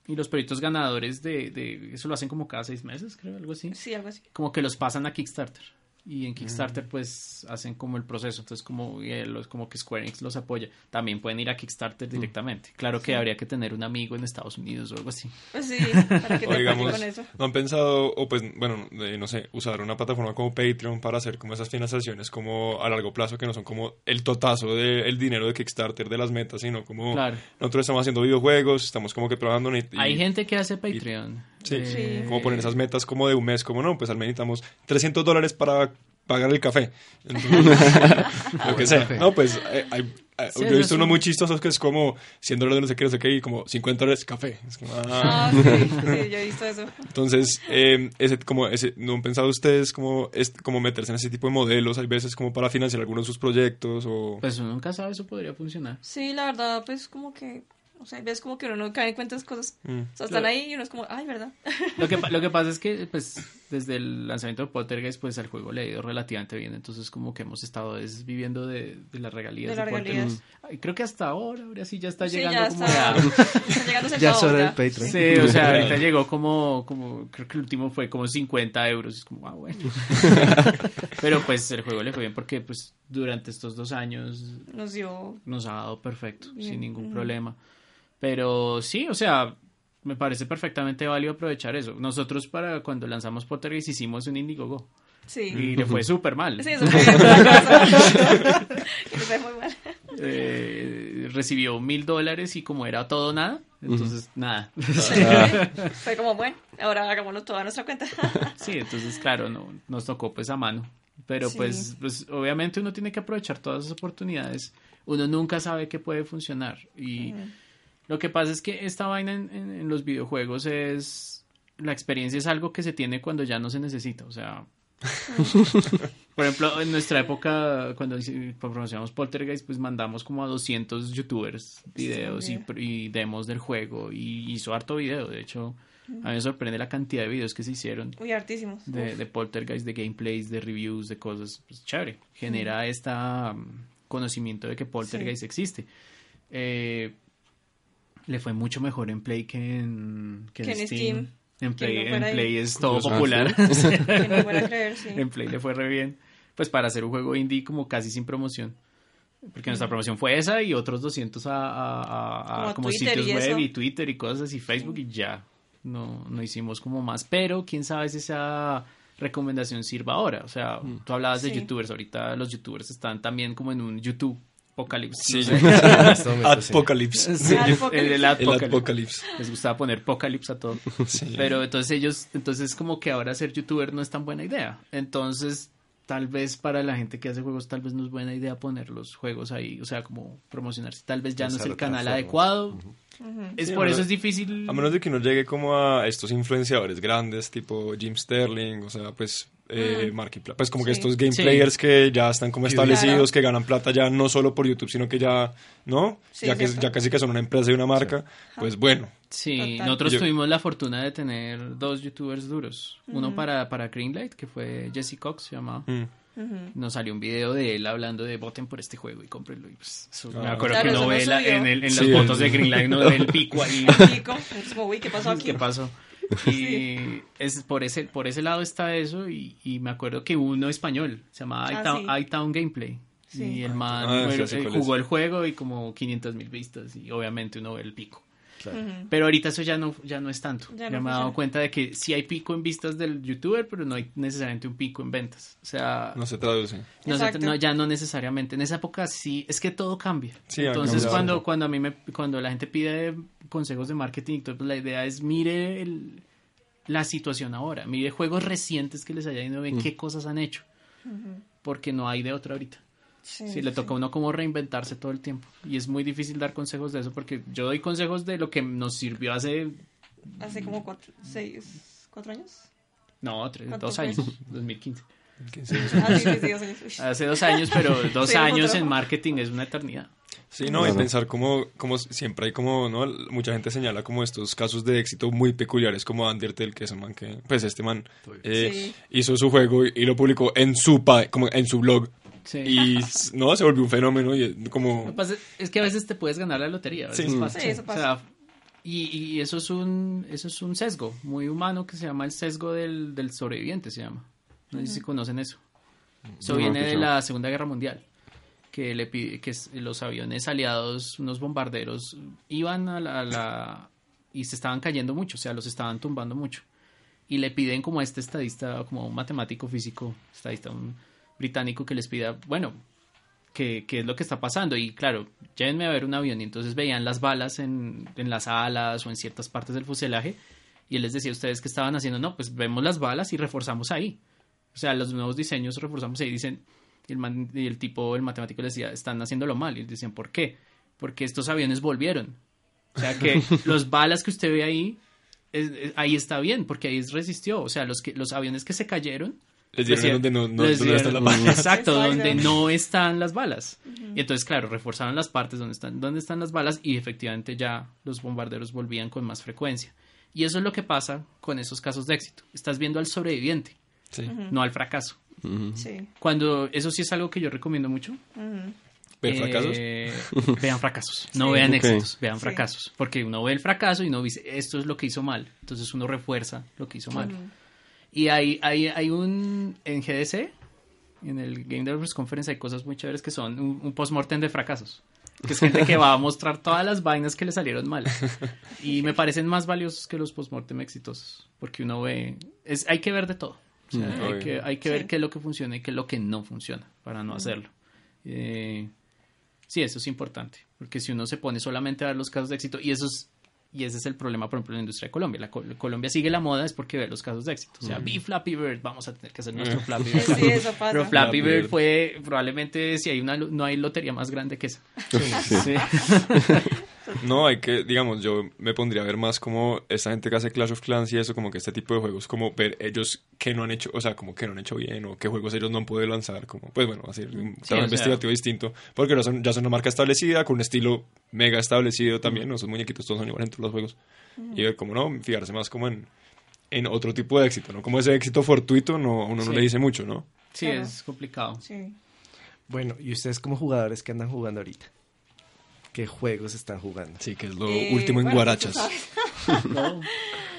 Y los proyectos ganadores de, de... Eso lo hacen como cada seis meses, creo, algo así. Sí, algo así. Como que los pasan a Kickstarter. Y en Kickstarter pues hacen como el proceso. Entonces como, eh, los, como que Square Enix los apoya. También pueden ir a Kickstarter directamente. Claro que habría que tener un amigo en Estados Unidos o algo así. Pues sí, para que o te digamos, apoyen con eso. no han pensado, o pues, bueno, de, no sé, usar una plataforma como Patreon para hacer como esas financiaciones como a largo plazo, que no son como el totazo del dinero de Kickstarter de las metas, sino como Claro. nosotros estamos haciendo videojuegos, estamos como que trabajando en y- Hay gente que hace Patreon. Sí, Eh, como poner esas metas como de un mes, como no, pues al menos necesitamos 300 dólares para pagar el café. Entonces, lo que sea. No, pues eh, hay, Sí, yo he visto es unos un- muy chistosos que es como 100 dólares de no sé qué, no sé qué, y como 50 dólares café. Es como, ah. Ah, sí, sí, yo he visto eso. Entonces, eh, ese, como ese, ¿no han pensado ustedes como, es, como meterse en ese tipo de modelos? Hay veces como para financiar algunos de sus proyectos o... Pues uno nunca sabe, eso podría funcionar. Sí, la verdad, pues como que... O sea, ves como que uno no cae en cuenta de cosas. Mm. O sea, están ahí y uno es como, ay, ¿verdad? Lo que, lo que pasa es que, pues, desde el lanzamiento de Poltergeist, pues, al juego le ha ido relativamente bien. Entonces, como que hemos estado es, viviendo de, de las regalías. De las regalías. Ay, creo que hasta ahora, ahora sí ya está Sí, llegando ya como está. a- Está llegando Ya es hora del. Patreon. Sí, o sea, ahorita llegó como, como, creo que el último fue como 50 euros. Es como, ah, bueno. Pero, pues, el juego le fue bien porque, pues, durante estos dos años Nos dio... nos ha dado perfecto, Bien, sin ningún problema. Pero sí, o sea, me parece perfectamente válido aprovechar eso. Nosotros para cuando lanzamos Poltergeist hicimos un Indiegogo. Sí. Y le fue súper mal. Sí, eso fue fue muy mal. Eh, recibió mil dólares y como era todo nada, entonces nada. Sí. Fue como, bueno, ahora hagámoslo todo a nuestra cuenta. Sí, entonces claro, no, nos tocó pues a mano. Pero Sí. pues, pues obviamente uno tiene que aprovechar todas esas oportunidades. Uno nunca sabe qué puede funcionar. Y lo que pasa es que esta vaina en, en- en los videojuegos es... La experiencia es algo que se tiene cuando ya no se necesita. O sea... Por ejemplo, en nuestra época, cuando promocionamos Poltergeist, pues mandamos como a 200 youtubers videos y, y demos del juego. Y hizo harto video. De hecho, a mí me sorprende la cantidad de videos que se hicieron Muy hartísimos. de, de poltergeist, de gameplays, de reviews, de cosas, pues chévere. Genera este conocimiento de que poltergeist existe. Eh, le fue mucho mejor en Play que en, que en Que en Steam. Steam. En Play, no en. Play es todo Curioso. popular. Que no fuera a creer, sí. en Play le fue re bien. Pues para hacer un juego indie como casi sin promoción. Porque nuestra promoción fue esa y otros 200 a, a- a- a Como como Twitter sitios y web eso. y Twitter y cosas y Facebook y ya. No, no hicimos como más. Pero quién sabe si esa recomendación sirva ahora. O sea, tú hablabas de Sí. youtubers. Ahorita los youtubers están también como en un YouTube apocalipsis. Sí, sí. Adpocalypse. el. Apocalypse. Les gustaba poner apocalypse a todo. Sí. Pero entonces ellos, entonces como que ahora ser youtuber no es tan buena idea. Entonces, tal vez para la gente que hace juegos, tal vez no es buena idea poner los juegos ahí, o sea, como promocionarse. Tal vez ya no es el canal adecuado. Es Sí, por eso es difícil. A menos de que uno llegue como a estos influenciadores grandes, tipo Jim Sterling, o sea, pues, eh, Markiplier, pues como que Sí. estos game players que ya están como Claro. establecidos, que ganan plata ya no solo por YouTube, sino que ya, ¿no? Sí, ya, que, cierto. ya casi que son una empresa y una marca, pues bueno. Sí, Total. nosotros Yo- tuvimos la fortuna de tener dos youtubers duros. Uno para, para Greenlight, que fue Jesse Cox, se llamaba. mm. Nos salió un video de él hablando de voten por este juego y cómprenlo. Y pues, eso- me Ah. acuerdo Claro, que uno ve no la- subió. en, el- en Sí, las fotos el- de Greenlight, uno ve el pico ahí. Pico. Es como, uy, ¿qué pasó aquí? ¿Qué pasó? Y es por ese por ese lado está eso y, y me acuerdo que uno español se llamaba Ah, iTown, sí. Gameplay Sí. y el man Ah, bueno, sí, sé eh, jugó es. el juego y como 500 mil vistas y obviamente uno ve el pico Claro. Pero ahorita eso ya no ya no es tanto Ya ya, no me he dado cuenta de que sí hay pico en vistas del youtuber pero no hay necesariamente un pico en ventas o sea No se traduce. no se- no, ya no necesariamente. En esa época sí, es que todo cambia. Sí, Entonces cuando, cuando a mí me, cuando la gente pide consejos de marketing, y todo, pues la idea es mire el- la situación ahora, mire juegos recientes que les haya ido, ve qué cosas han hecho. Porque no hay de otra ahorita. Sí, Sí, le toca a uno como reinventarse todo el tiempo. Y es muy difícil dar consejos de eso porque yo doy consejos de lo que nos sirvió hace, Hace como cuatro, seis, cuatro años. no, tres, ¿Cuánto dos años, 2015. Ah, sí, sí, dos años. Hace dos años, pero dos Sí, años en marketing es una eternidad. Sí, no, y pensar como, como siempre hay como, ¿no? Mucha gente señala como estos casos de éxito muy peculiares, como Undertale, que es un man que, pues este man eh, Sí. hizo su juego y, y lo publicó en su, pa- como en su blog. Sí. Y, no, se volvió un fenómeno y es Lo como... que pasa es que a veces te puedes ganar la lotería. A veces Sí. pasa. Sí, eso O sea, y, y eso es un eso es un sesgo muy humano que se llama el sesgo del, del sobreviviente, se llama. No sé si conocen eso. Eso No, viene de la Segunda Guerra Mundial. Que, le pide, que los aviones aliados, unos bombarderos, iban a la, a la- y se estaban cayendo mucho, o sea, los estaban tumbando mucho. Y le piden como a este estadista, como un matemático físico, estadista, un británico que les pida, bueno, qué, qué es lo que está pasando. Y claro, llévenme a ver un avión. Y entonces veían las balas en, en las alas o en ciertas partes del fuselaje. Y él les decía a ustedes que estaban haciendo, no, pues vemos las balas y reforzamos ahí. O sea, los nuevos diseños reforzamos ahí. Dicen, y el, man- y el tipo, el matemático les decía, están haciéndolo mal. Y decían, ¿por qué? Porque estos aviones volvieron. O sea, que los balas que usted ve ahí, es- es- ahí está bien, porque ahí resistió. O sea, los, que, los aviones que se cayeron, Les dieron donde no, están las balas. Exacto, donde no están las balas. Y entonces, claro, reforzaron las partes donde están, donde están las balas y efectivamente ya los bombarderos volvían con más frecuencia. Y eso es lo que pasa con esos casos de éxito. Estás viendo al sobreviviente, Sí. no al fracaso. Sí. Cuando eso sí es algo que yo recomiendo mucho. Ujú. ¿Ver fracasos? Eh, vean fracasos, no Sí. vean éxitos, vean Sí. fracasos. Porque uno ve el fracaso y uno dice, esto es lo que hizo mal. Entonces uno refuerza lo que hizo mal. Y hay, hay, hay un, en GDC, en el Game Developers Conference, hay cosas muy chéveres que son un, un post-mortem de fracasos. Que es gente que va a mostrar todas las vainas que le salieron mal. Y me parecen más valiosos que los post-mortem exitosos. Porque uno ve, es, hay que ver de todo. O sea, Mm, hay que, hay que ver Sí. qué es lo que funciona y qué es lo que no funciona para no hacerlo. Eh, sí, eso es importante, porque si uno se pone solamente a ver los casos de éxito, y eso es, y ese es el problema, por ejemplo, en la industria de Colombia. La Co- Colombia sigue la moda es porque ve los casos de éxito. O sea, vi Flappy Bird, vamos a tener que hacer nuestro Flappy Bird. Sí, eso pasa. Pero Flappy Flappy Bird Bird. fue probablemente si hay una no hay lotería más grande que esa. Sí. No, hay que, digamos, yo me pondría a ver más como esta gente que hace Clash of Clans y eso, como que este tipo de juegos, como ver ellos que no han hecho, o sea, como que no han hecho bien o qué juegos ellos no han podido lanzar, como, pues bueno, hacer un Sí, trabajo sea- investigativo distinto, porque no son, ya son una marca establecida, con un estilo mega establecido también, ¿no? Esos muñequitos todos son iguales en todos los juegos. Y ver como no, fijarse más como en, en otro tipo de éxito, ¿no? Como ese éxito fortuito, no, a uno no le dice mucho, ¿no? Sí, Claro. es complicado. Sí. Bueno, ¿y ustedes como jugadores qué andan jugando ahorita? ¿Qué juegos están jugando? Sí, que es lo Eh, último en bueno, Guarachas. No,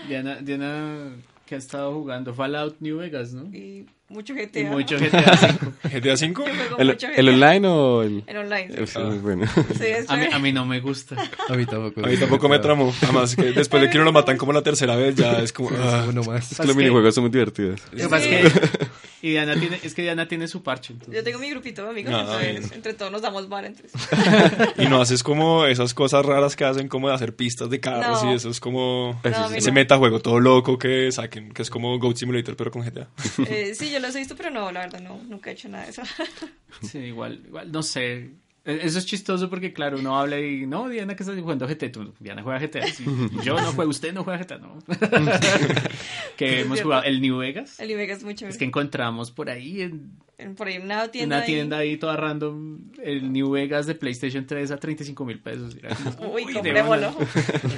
Diana, Diana que ha estado jugando Fallout New Vegas, ¿no? Y mucho GTA. Y mucho GTA V. GTA V, Yo juego ¿El, mucho el online o el...? En online. sí. Es bueno. Sí, es A mí, a mí no me gusta. A mí tampoco. a mí tampoco me tramó, además que después de que uno lo matan como la tercera vez, ya es como... ah. Uno más. Es que los minijuegos son muy divertidos. Es que, y Diana tiene, es que Diana tiene su parche. entonces- Yo tengo mi grupito de amigos, Ah, entonces bien. entre todos nos damos bar. Entonces. Y no haces como esas cosas raras que hacen como de hacer pistas de carros No. y eso es como No, ese metajuego todo loco que saquen, que es como Goat Simulator pero con GTA. Eh, sí, yo los he visto, pero no, la verdad, no, nunca he hecho nada de eso. Sí, igual, igual, no sé. E- Eso es chistoso porque, claro, uno habla y, no, Diana, que estás jugando GTA? Tú, Diana juega GTA. Sí, yo no juego, usted no juega GTA, no. que hemos cierto. jugado el New Vegas. El es muy chévere. Es que encontramos por ahí en Por ahí en una tienda. una ahí. tienda ahí toda random el New Vegas de PlayStation 3 a 35 mil pesos. Uy, uy, comprémoslo.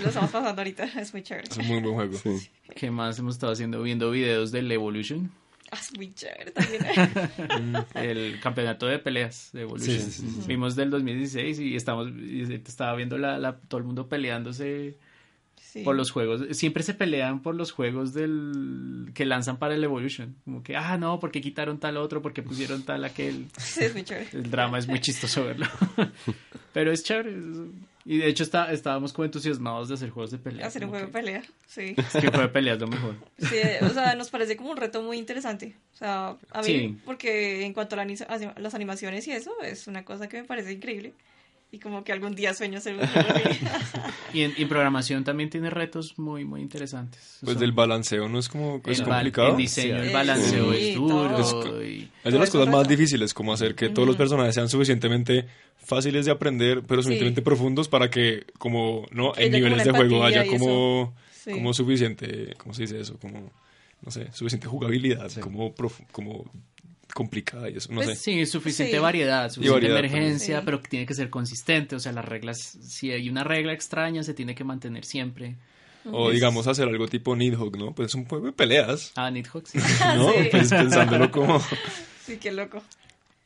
Lo estamos pasando ahorita, es muy chévere. Es un muy buen juego. Sí. ¿Qué más hemos estado haciendo? Viendo videos del Evolution, es muy chévere también. el campeonato de peleas de Evolution. Sí, sí, sí, Vimos del 2016 y estamos y estaba viendo la, la- todo el mundo peleándose Sí. por los juegos. Siempre se pelean por los juegos del que lanzan para el Evolution. Como que, ah, no, porque quitaron tal otro, porque pusieron tal aquel. Sí, es muy chévere. El drama es muy chistoso verlo. Pero es chévere. es- Y de hecho está, estábamos como entusiasmados de hacer juegos de pelea. Hacer un juego de pelea, sí. Es que el juego de pelea es lo mejor. Sí, o sea, nos parece como un reto muy interesante. O sea, a mí, Sí. porque en cuanto a, la ani- a las animaciones y eso, es una cosa que me parece increíble. Y como que algún día sueño hacer un. Y en, y en programación también tiene retos muy, muy interesantes. Pues del balanceo no es como es el, bal- complicado. el diseño, el balanceo Sí, es duro. y- Es de las cosas más difíciles, como hacer que todos los personajes sean suficientemente fáciles de aprender, pero Sí. suficientemente profundos para que, como, no, Que en niveles de juego haya como, Sí. como suficiente, ¿cómo se dice eso? Como, no sé, suficiente jugabilidad, como, profu- como complicada y eso, no Pues, sé. Sí, suficiente Sí. variedad, suficiente variedad emergencia. Sí. pero que tiene que ser consistente. O sea, las reglas, si hay una regla extraña, se tiene que mantener siempre. O digamos hacer algo tipo Nidhogg, ¿no? Pues es un juego de peleas, Ah, Nidhogg, sí. ¿no? Sí. Pues pensándolo como, Sí, qué loco.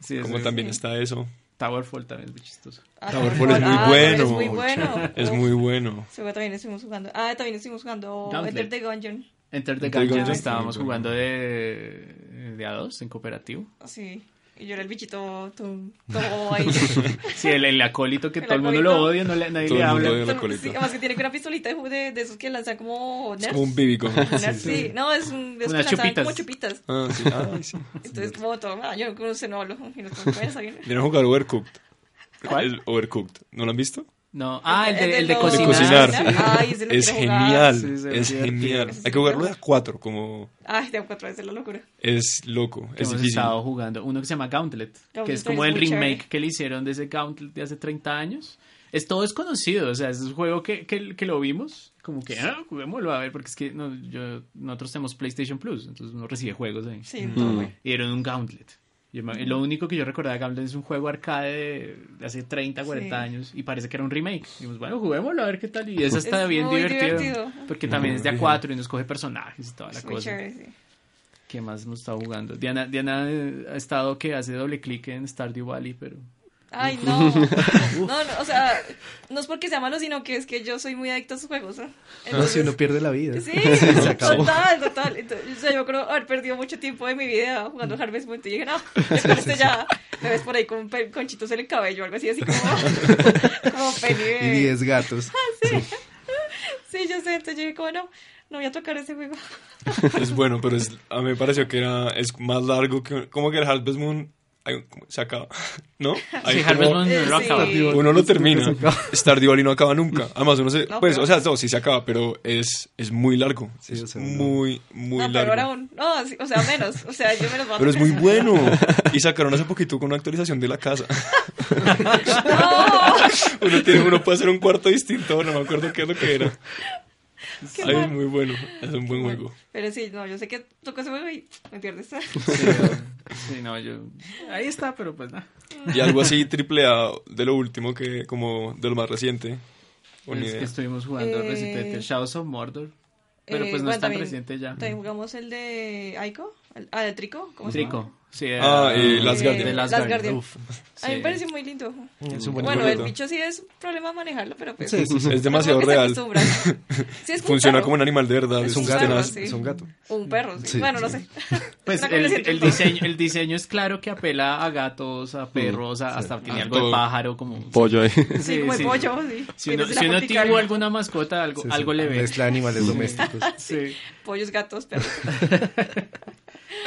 Sí, como también está eso. Towerfall también es muy chistoso. Ah, Towerfall es muy ah, bueno. Es muy bueno. Es muy bueno. ese juego también estuvimos jugando. Ah, también estuvimos jugando Gauntlet. Enter the Gungeon. Enter the Gungeon Gungeon, estábamos sí, jugando de, de a dos en cooperativo. Sí. Y yo era el bichito todo, todo ahí. Sí, el, el acólito que El todo el mundo lo odia, no le, nadie Todo le el mundo habla. odia. el Sí, además que tiene una pistolita de, de, de esos que lanzan como Es nerds. como un bíbico. Nerds, sí. No, es un esos Unas que chupitas. como chupitas. Ah, sí. Ay, sí. Entonces, como todo, ah, yo no sé, no hablo. Y los compañeros ahí. ¿Vieron jugar Overcooked? ¿Cuál? El Overcooked. ¿No lo han visto? No, ah, el de, el de cocinar. cocinar. sí. Ay, Es genial. Sí, es genial. Hay que jugarlo de a cuatro, como Ay, tengo cuatro veces la locura. es loco, es hemos difícil. estado jugando. Uno que se llama Gauntlet, que es como es el remake chévere. que le hicieron de ese Gauntlet de hace 30 años. Es todo desconocido, o sea, es un juego que, que, que lo vimos, como que, ah, juguémoslo a ver, porque es que no, yo, nosotros tenemos PlayStation Plus, entonces uno recibe juegos ahí. Sí, todo güey. Y era un Gauntlet. Yo me- Lo único que yo recordaba de Gauntlet es un juego arcade de, hace 30, 40 Sí. años y parece que era un remake. Y dijimos, bueno, juguémoslo a ver qué tal. Y eso está Es bien muy divertido, divertido. Porque también es de a cuatro y nos coge personajes y toda la Es muy cosa. chévere, sí. ¿Qué más hemos estado jugando? Diana, Diana eh, ha estado que hace doble clic en Stardew Valley, pero... Ay, no. no. No, o sea, no es porque sea malo, sino que es que yo soy muy adicto a esos juegos. ¿no? No, si Entonces- uno pierde la vida. Sí, Se acabó. total, total. Entonces, o sea, yo creo haber perdido mucho tiempo de mi vida jugando Harvest Moon. Y dije, no, este ya me ves por ahí con conchitos en el cabello o algo así, así como, como. Y 10 gatos. Sí, yo sé, entonces yo dije, como no, no voy a tocar ese juego. Es bueno, pero es, a mí me pareció que era es más largo que como que el Harvest Moon se acaba, ¿no? Hay Sí, como- Harvest Moon no lo sí. acaba. uno lo termina. Stardew Valley no acaba nunca. Además uno se No, pues, pero- o sea, no, sí se acaba, pero es es muy largo. Sí, es o sea, no. muy muy no, largo. pero ahora aún. No, sí, o sea, menos. O sea, yo voy a Pero es muy bueno. Y sacaron hace poquito con una actualización de la casa. uno, tiene, uno puede hacer un cuarto distinto, no me acuerdo qué es lo que era. Qué Ay, es muy bueno, es un buen juego. Pero sí, no, yo sé que tocó ese juego y me entiendes. Sí, no, yo... Ahí está, pero pues nada. Y algo así triple A de lo último que, como de lo más reciente. Es que idea. estuvimos jugando Eh, Resident Shadows of Mordor. Pero Eh, pues no bueno, es tan también- reciente ya. También jugamos el de Aiko. el- ah, el Trico. ¿Cómo se Trico. llama? Sí, Ah, era- y Last Eh, Guardian. de Last Last Guardian. Guardian. Uf. A mí me Sí. pareció muy lindo. Es un buen Bueno, el bicho sí es un problema manejarlo, pero pues. Sí, sí, sí. Es demasiado real. Sí, es Funciona como un animal de verdad. Es un gato, es, sí. es un gato. Un perro, sí. Sí. Bueno, no sé. Pues el, diseño, el diseño es claro que apela a gatos, a perros, a- hasta tiene A algo de pájaro como... Pollo ahí. Sí, como el pollo, sí. Si uno, si uno tuvo alguna mascota, algo, le ve. De animales domésticos. Sí. Pollos, gatos, perros.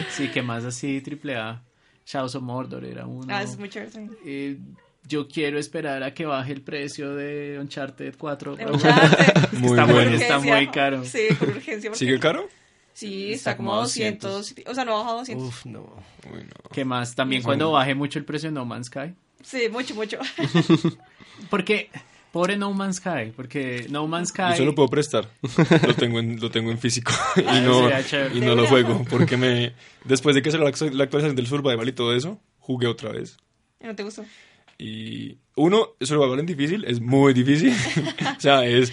Sí, que más así, triple A. Shadows of Mordor era uno. Ah, es muy chévere. sí. Eh, yo quiero esperar a que baje el precio de Uncharted 4. De Uncharted. Muy está, bueno. muy, está muy caro. Sí, con urgencia. porque- ¿Sigue caro? Sí, Está está como como 200. O sea, no ha bajado 200. Uf, no. Uy, no. ¿Qué más? También cuando baje mucho el precio de No Man's Sky. Sí, mucho, mucho. Porque, pobre No Man's Sky, porque No Man's Sky... Yo se lo puedo prestar. Lo tengo en, lo tengo en físico. Y no, y no lo juego. Porque me después de que salió la actu- la actualización del Survival y todo eso, jugué otra vez. ¿No te gustó? Y uno, Survival en difícil, es muy difícil. o sea, es,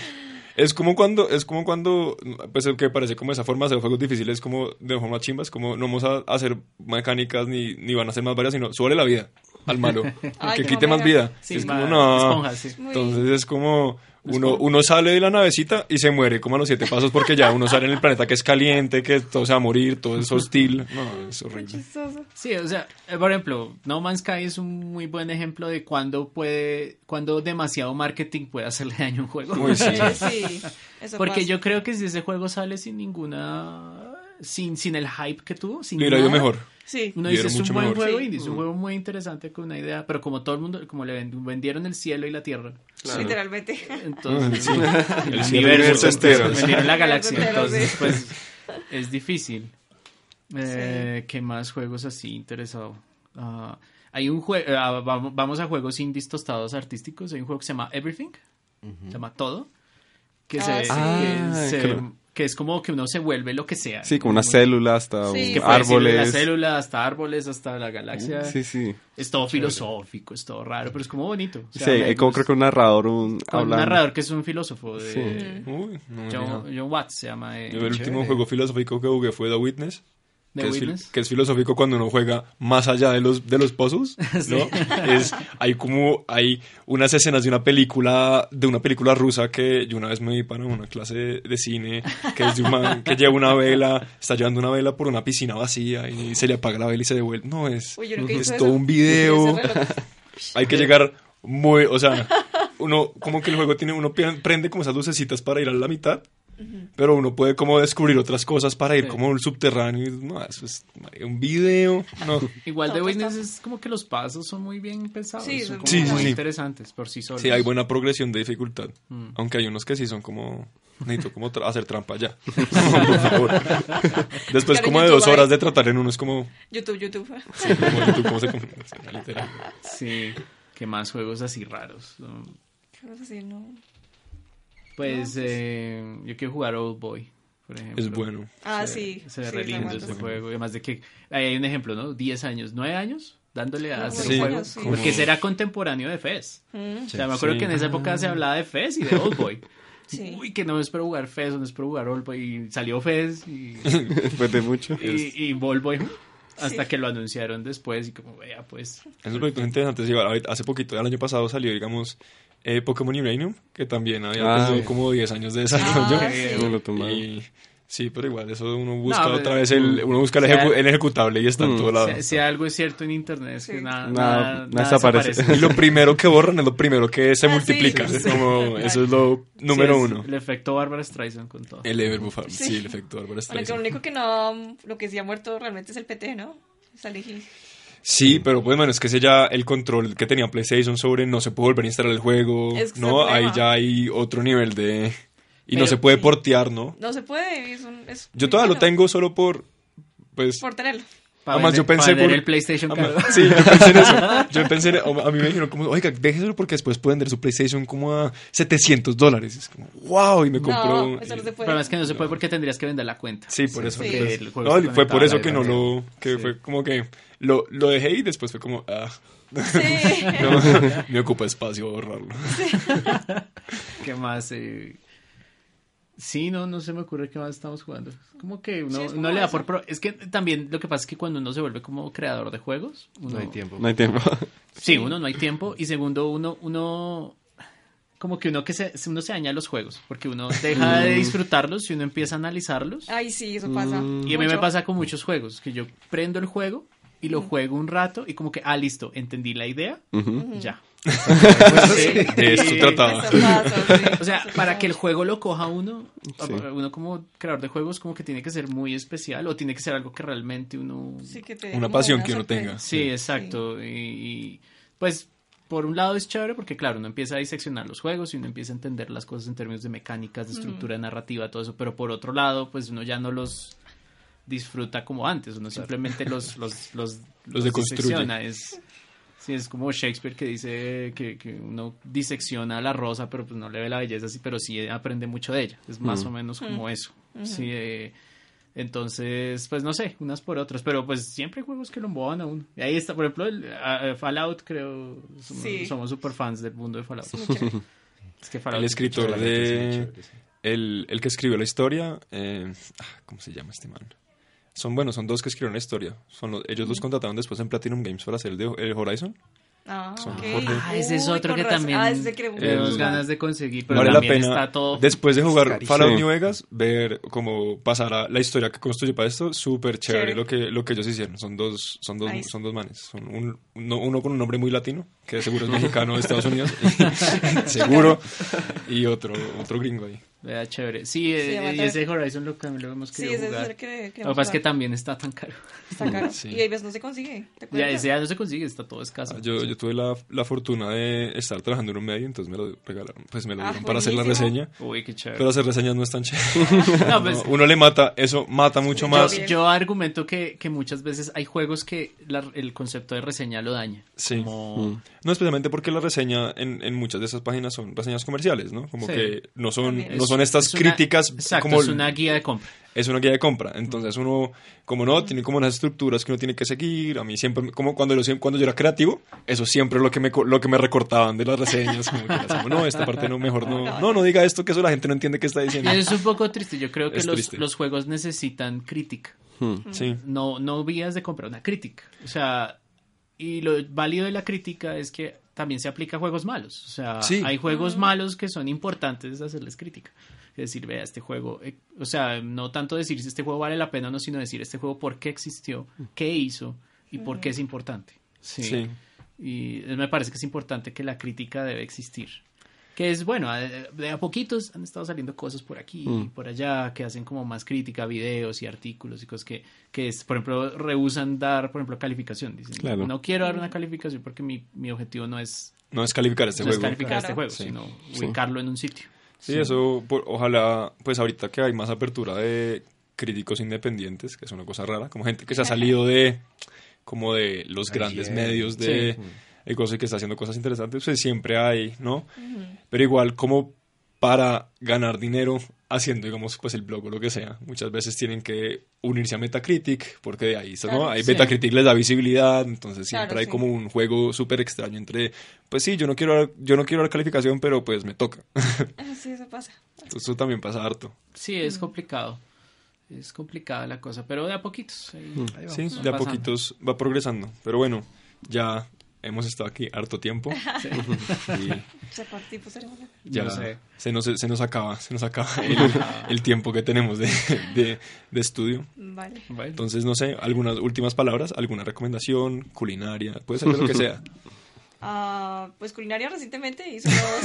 es como cuando, es como cuando, pues el que parece como esa forma de hacer juegos difíciles, como de forma chimba, es como no vamos a hacer mecánicas ni, ni van a ser más varias, sino súbale la vida al malo. Ay, que quite más vida. Sí, es como, no. esponja, sí. Muy- Entonces es como uno, uno sale de la navecita y se muere como a los siete pasos porque ya uno sale en el planeta que es caliente, que todo se va a morir, todo es hostil. No, es Muy horrible. chistoso. Sí, o sea, eh, por ejemplo, No Man's Sky es un muy buen ejemplo de cuando puede, cuando demasiado marketing puede hacerle daño a un juego. Uy, sí. Sí, eso Porque pasa. yo creo que si ese juego sale sin ninguna, sin, sin el hype que tuvo, sin ido nada, mejor. Sí. Uno dice es un buen mejor". juego Sí. y es un juego muy interesante con una idea, pero como todo el mundo, como le ven- vendieron el cielo y la tierra, Literalmente. entonces Sí. El el cielo universo entero. vendieron la galaxia, entonces pues es difícil. Eh, ¿Qué más juegos así interesado? Ah, hay un juego, vamos, vamos a juegos indies tostados artísticos. Hay un juego que se llama Everything, se llama Todo, que, Ah, se, sí. que, Ah, se- claro. Que es como que uno se vuelve lo que sea. Sí, como una Como- célula hasta Sí. un- árboles. La célula, hasta árboles, hasta la galaxia. Sí, sí. Es todo filosófico, es todo raro, pero es como bonito. O sea, Sí, hay como creo que un narrador, un un narrador que es un filósofo de Sí. Uy, no John, Watts se llama. eh, Yo el último juego filosófico que jugué fue The Witness. Que, es, que es filosófico cuando uno juega más allá de los de los puzzles, ¿no? es hay como hay unas escenas de una película de una película rusa que yo una vez me vi para una clase de, de cine que es de un man que lleva una vela, está llevando una vela por una piscina vacía y se le apaga la vela y se devuelve. No es Uy, es todo eso. un video. Hay que llegar muy, o sea, uno como que el juego tiene uno prende como esas lucecitas para ir a la mitad. Pero uno puede como descubrir otras cosas para ir Sí. como un subterráneo. y, No, eso es un video. No. Igual No, pues, Witness no. es como que los pasos son muy bien pensados. Sí, son como Sí, muy sí. interesantes por sí solos. Sí, hay buena progresión de dificultad. Mm. Aunque hay unos que sí son como. Necesito como tra- hacer trampa ya. Por favor. Después, como de YouTube dos horas de tratar en uno, es como. YouTube, YouTube. sí, como YouTube, ¿cómo se? Sí, literal. Sí. ¿Qué más juegos así raros? Um, ¿Qué vas No. Pues eh, yo quiero jugar Old Boy, por ejemplo. Es bueno. Ah, Se- sí. Se ve sí, re lindo ese juego. Además de que ahí hay un ejemplo, ¿no? 10 años, 9 años dándole a hacer Sí. un juego. sí. Porque ese era contemporáneo de Fez. Mm, O sea, me acuerdo Sí. que en esa época se hablaba de Fez y de Old Boy. Sí. Uy, que no espero jugar Fez, no espero jugar Old Boy. Y salió Fez y, Después de mucho. y, y Old Boy. Hasta Sí. que lo anunciaron después y como, vea, pues... Esos proyectos interesantes. sí, ahorita- hace poquito, el año pasado salió, digamos, eh, Pokémon Uranium, que también había Ah, tenido como 10 años de desarrollo. Ah, Sí. sí. No lo tomaron. Y Sí, pero igual, eso uno busca No, otra vez el, uno busca el, ejecu- el ejecutable y está en mm, todo lado. Si, si algo es cierto en internet es que Sí. nada, Nada- nada, nada nada desaparece. desaparece. Y lo primero que borran es lo primero que se Ah, multiplica. sí, Es sí. como, eso es lo número Sí, es uno. El efecto Bárbara Streisand con todo. El Everbuffar, sí. Sí. el efecto Bueno, que lo Streisand. único que no, lo que sí ha muerto realmente es el PT, ¿no? Hill. Sí, pero pues bueno, es que ese ya el control que tenía PlayStation sobre no se puede volver a instalar el juego, Es que ¿no? Ahí ya hay otro nivel de... Y no se puede portear, ¿no? No se puede, es un... Es Yo todavía lo tengo solo por... Pues... Por tenerlo. Para Además, yo vender- pensé para por- el PlayStation Además, caro. Sí, yo pensé en eso. Yo pensé en, a mí me dijeron como, oiga, déjeselo porque después puede vender su PlayStation como a 700 dólares. Es como, wow, y me compró... No, eso no se puede. Pero es que no se puede porque tendrías que vender la cuenta. Sí, por eso. Sí. No, está fue por eso que no lo... Que Sí. fue como que lo, lo dejé y después fue como, ah, Sí. no, me ocupa espacio borrarlo. ¿Qué más? Eh, Sí, no, no se me ocurre qué más estamos jugando. Como que uno, Sí, es uno le da eso. por... pro- Es que también lo que pasa es que cuando uno se vuelve como creador de juegos... Uno, No hay tiempo. No hay tiempo. Sí, uno no hay tiempo. Y segundo, uno... uno como que uno que se, uno se daña los juegos. Porque uno deja de disfrutarlos y uno empieza a analizarlos. Ay, sí, eso pasa. Y a mí me pasa con muchos juegos. Que yo prendo el juego y lo juego un rato y como que, ah, listo, entendí la idea. Ya. De esto trataba. O sea, para que el juego lo coja uno, Sí. uno como creador de juegos como que tiene que ser muy especial o tiene que ser algo que realmente uno... Sí, que te- Una pasión que uno tenga. Sí, exacto. Y, y, pues por un lado es chévere porque claro, uno empieza a diseccionar los juegos y uno empieza a entender las cosas en términos de mecánicas, de estructura narrativa, todo eso, pero por otro lado, pues uno ya no los disfruta como antes, uno simplemente los los los, Los deconstruye. es sí, es como Shakespeare que dice que, que uno disecciona la rosa, pero pues no le ve la belleza así, pero sí aprende mucho de ella. Es más Mm. o menos como eso. Sí, eh, entonces, pues no sé, unas por otras, pero pues siempre hay juegos que lo emboban a uno. Y ahí está, por ejemplo, el, Fallout, creo, somos, Sí. somos super fans del mundo de Fallout. Es que Fallout El es escritor es de... chévere, sí. El, el que escribió la historia... eh, ah, ¿Cómo se llama este man? Son, bueno, son dos que escribieron la historia. Son los- ellos los contrataron después en Platinum Games para hacer el de el Horizon. Ah, Son ok. Jorge. Ah, ese es Uy, otro con que razón. también Ah, ese que tenemos el- ganas de conseguir, pero vale la pena, está todo... después de jugar. Fallout. New Vegas, ver cómo pasará la historia que construye para esto. Súper chévere Chévere. lo que, lo que ellos hicieron. Son dos, son dos, Nice. son dos manes. Son un- uno, uno con un nombre muy latino, que seguro es mexicano de Estados Unidos. seguro. Y otro, otro gringo ahí. Vea, chévere. Sí, eh, llama y ese Horizon lo, también lo hemos Sí, querido ese es jugar. el que Lo que pasa es que también está tan caro. Está caro. Sí. Y ahí ves, no se consigue. ¿te Ya, ese ya no se consigue, está todo escaso. Ah, Yo, yo tuve la, la fortuna de estar trabajando en un medio, entonces me lo regalaron, pues me lo Ah, dieron para hacer la reseña. Uy, qué chévere. Pero hacer reseñas no es tan chévere. No, pues, No, uno le mata, eso mata mucho Yo más. Yo argumento que, que muchas veces hay juegos que la- el concepto de reseña lo daña. Sí. Como... Mm. No, especialmente porque la reseña en, en muchas de esas páginas son reseñas comerciales, ¿no? Como Sí. que no son, no son estas Es una- críticas Exacto, como es una guía de compra. es una guía de compra. Entonces uno, como no, tiene como unas estructuras que uno tiene que seguir. A mí siempre, como cuando yo, cuando yo era creativo, eso siempre es lo que me, lo que me recortaban de las reseñas. Como que era como, no, esta parte no, mejor no. No, no diga esto, que eso la gente no entiende qué está Y diciendo. eso es un poco triste. Yo creo que los, los juegos necesitan crítica. Hmm. Sí. No, no vías de compra, una crítica. O sea, y lo válido de la crítica es que también se aplica a juegos malos. O sea, Sí. hay juegos malos que son importantes hacerles crítica. Es decir, vea, este juego, eh, o sea, no tanto decir si este juego vale la pena o no, sino decir este juego por qué existió, qué hizo y por qué es importante. Sí. Sí. Y me parece que es importante que la crítica debe existir. Que es bueno, de a poquitos han estado saliendo cosas por aquí y Mm. por allá que hacen como más crítica, videos y artículos y cosas que, que es, por ejemplo, rehusan dar, por ejemplo, calificación. Dicen, Claro. no quiero dar una calificación porque mi, mi objetivo no es, No es calificar este no es juego. calificar Claro. este juego, Sí. sino Sí. ubicarlo en un sitio. Sí, eso, por- ojalá, pues ahorita que hay más apertura de críticos independientes, que es una cosa rara, como gente que se ha salido de, como de los grandes Ayer. medios de, Sí. de cosas y que está haciendo cosas interesantes, pues siempre hay, ¿no? Pero igual, como para ganar dinero haciendo, digamos, pues el blog o lo que sea, muchas veces tienen que unirse a Metacritic, porque de ahí, ¿no? Claro, Ahí sí. Metacritic les da visibilidad, entonces siempre Claro, hay sí. como un juego súper extraño entre, pues sí, yo no quiero dar, yo no quiero dar calificación, pero pues me toca. Ah, Sí, eso pasa. Eso también pasa harto. Sí, es complicado. Es complicada la cosa, pero de a poquitos. ahí- Ahí Sí, de a pasando. poquitos va progresando. Pero bueno, ya hemos estado aquí harto tiempo. Y ¿Se participa ceremonia? ya sé. se, nos, se nos acaba, se nos acaba el, el tiempo que tenemos de, de, de estudio. Vale. Entonces, no sé, algunas últimas palabras, alguna recomendación culinaria, puede ser de lo que sea. Ah, pues culinaria recientemente hizo los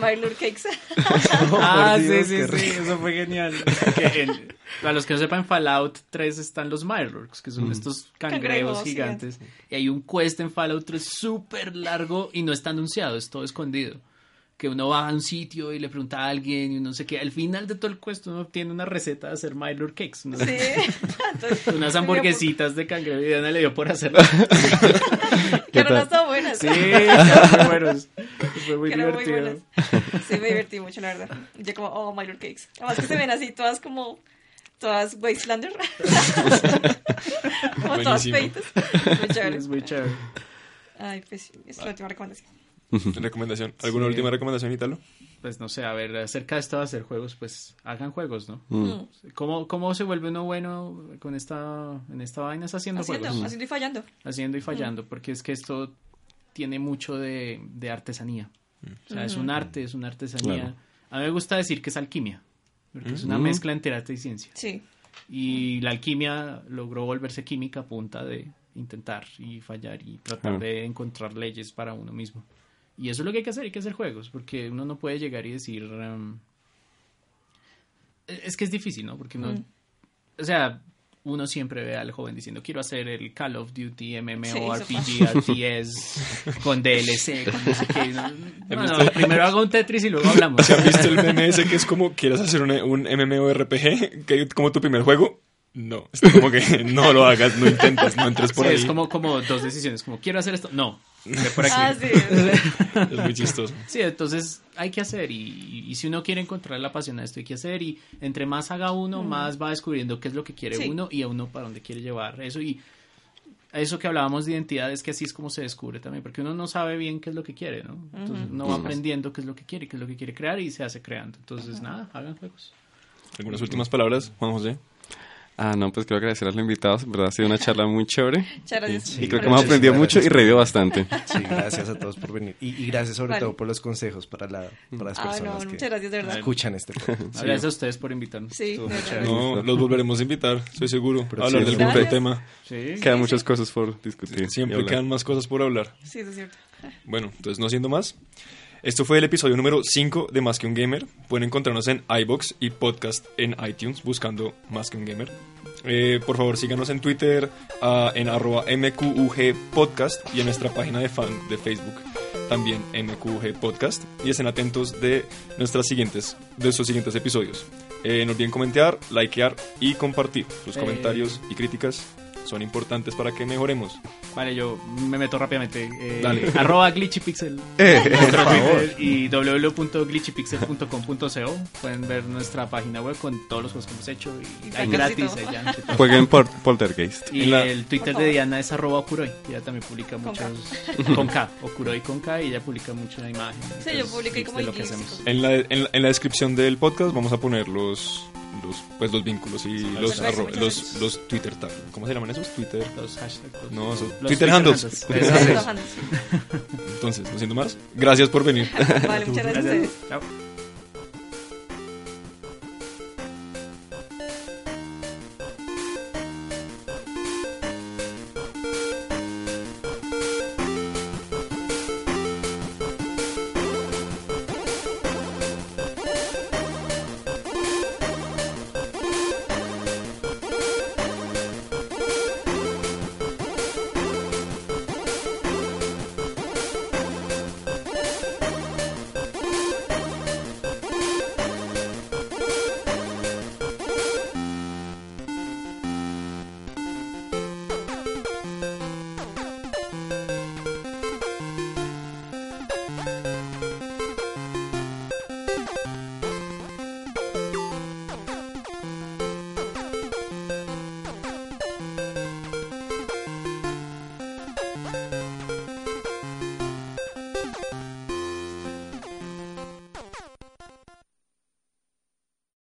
Mylure Cakes. Ah, por Dios, sí, sí, sí, eso fue genial. Que en- para los que no sepan, Fallout 3 están los Mirrors, que son estos cangrejos Cangrejos gigantes. Y hay un quest en Fallout 3 súper largo y no está anunciado, es todo escondido. Que uno va a un sitio y le pregunta a alguien y uno sé qué. Al final de todo el quest uno obtiene una receta de hacer Mylure Cakes. ¿no? Sí. Entonces, Unas hamburguesitas de cangrejo y Diana le dio por hacerlo. Que no están buenas. Sí, muy buenos. Fue muy Que eran muy divertido. buenas. Sí, me divertí mucho, la verdad. Yo como, oh, Mylure Cakes. Además que se ven así todas como, todas Wastelander. como todas Buenísimo. feitas. Muy chévere. Es muy chévere. Ay, pues es la última recomendación. Recomendación. ¿Alguna Sí. última recomendación, Italo? Pues no sé, a ver, acerca de esto de hacer juegos, pues hagan juegos, ¿no? Mm. ¿Cómo, ¿Cómo se vuelve uno bueno con esta, en esta vaina? Es haciendo, Haciendo, juegos. haciendo y fallando. Haciendo y fallando, porque es que esto tiene mucho de, de artesanía. O sea, es un arte, es una artesanía. Claro. A mí me gusta decir que es alquimia, porque es una Mm. mezcla entre arte y ciencia. Sí. Y la alquimia logró volverse química a punta de intentar y fallar y tratar Ah. de encontrar leyes para uno mismo. Y eso es lo que hay que hacer, hay que hacer juegos, porque uno no puede llegar y decir... um, es que es difícil, ¿no? Porque uno... Mm. O sea, uno siempre ve al joven diciendo, quiero hacer el Call of Duty Sí, MMORPG RTS con DLC, con no sé qué. No, no, no, primero hago un Tetris y luego hablamos. ¿Se han visto el meme ese que es como, quieres hacer un, un MMORPG, que como tu primer juego? No, es como que no lo hagas, no intentes, no entres por Sí, ahí. es como, como dos decisiones, como quiero hacer esto, no, ve por aquí. Ah, sí. Es muy chistoso. Sí, entonces hay que hacer y, y si uno quiere encontrar la pasión a esto hay que hacer y entre más haga uno, más va descubriendo qué es lo que quiere Sí. uno y a uno para dónde quiere llevar eso y eso que hablábamos de identidad es que así es como se descubre también, porque uno no sabe bien qué es lo que quiere, ¿no? Entonces uno va aprendiendo qué es lo que quiere, qué es lo que quiere crear y se hace creando. Entonces, nada, hagan juegos. ¿Algunas últimas palabras, Juan José? Ah, no, pues quiero agradecer a los invitados. En verdad ha sido una charla muy chévere. Muchas gracias. Sí, Y creo que hemos aprendido mucho y reído bastante. Sí, gracias a todos por venir. Y, y gracias sobre Vale. todo por los consejos para, la, para las Ah, personas no, que muchas gracias, de verdad. escuchan este podcast. Gracias a ustedes por invitarme. Sí. No, los volveremos a invitar, estoy seguro. Pero hablar sí, de algún dale. tema. Sí. Quedan muchas cosas por discutir. y Siempre quedan más cosas por hablar. Sí, eso es cierto. Bueno, entonces no siendo más. Esto fue el episodio número 5 de Más que un Gamer. Pueden encontrarnos en iBox y podcast en iTunes buscando Más que un Gamer. Eh, por favor, síganos en Twitter, en arroba MQUG Podcast y en nuestra página de fan de Facebook, también MQUG Podcast. Y estén atentos de, nuestras siguientes, de nuestros siguientes episodios. Eh, no olviden comentar, likear y compartir. Sus Eh. comentarios y críticas son importantes para que mejoremos. Vale, yo me meto rápidamente. Eh, Dale. Arroba glitchypixel. Eh, Twitter y www.glitchypixel.com.co pueden ver nuestra página web con todos los juegos que hemos hecho y hay gratis allá. Jueguen por Poltergeist. Y la- el Twitter de. Diana es arroba Okuroi. Ella también publica Con muchos con K, Okuroi con K y ella publica mucho la imagen. Sí, yo publiqué como de lo que hacemos. cosas. En la, en, la, en la descripción del podcast vamos a poner los, los, pues, los vínculos y los, arro- los, Twitter tag. ¿Cómo se llaman esos? Twitter. Los hashtags. No, los Twitter handles. Entonces, no siendo más, gracias por venir. Vale, muchas gracias a ustedes. Gracias. Chao.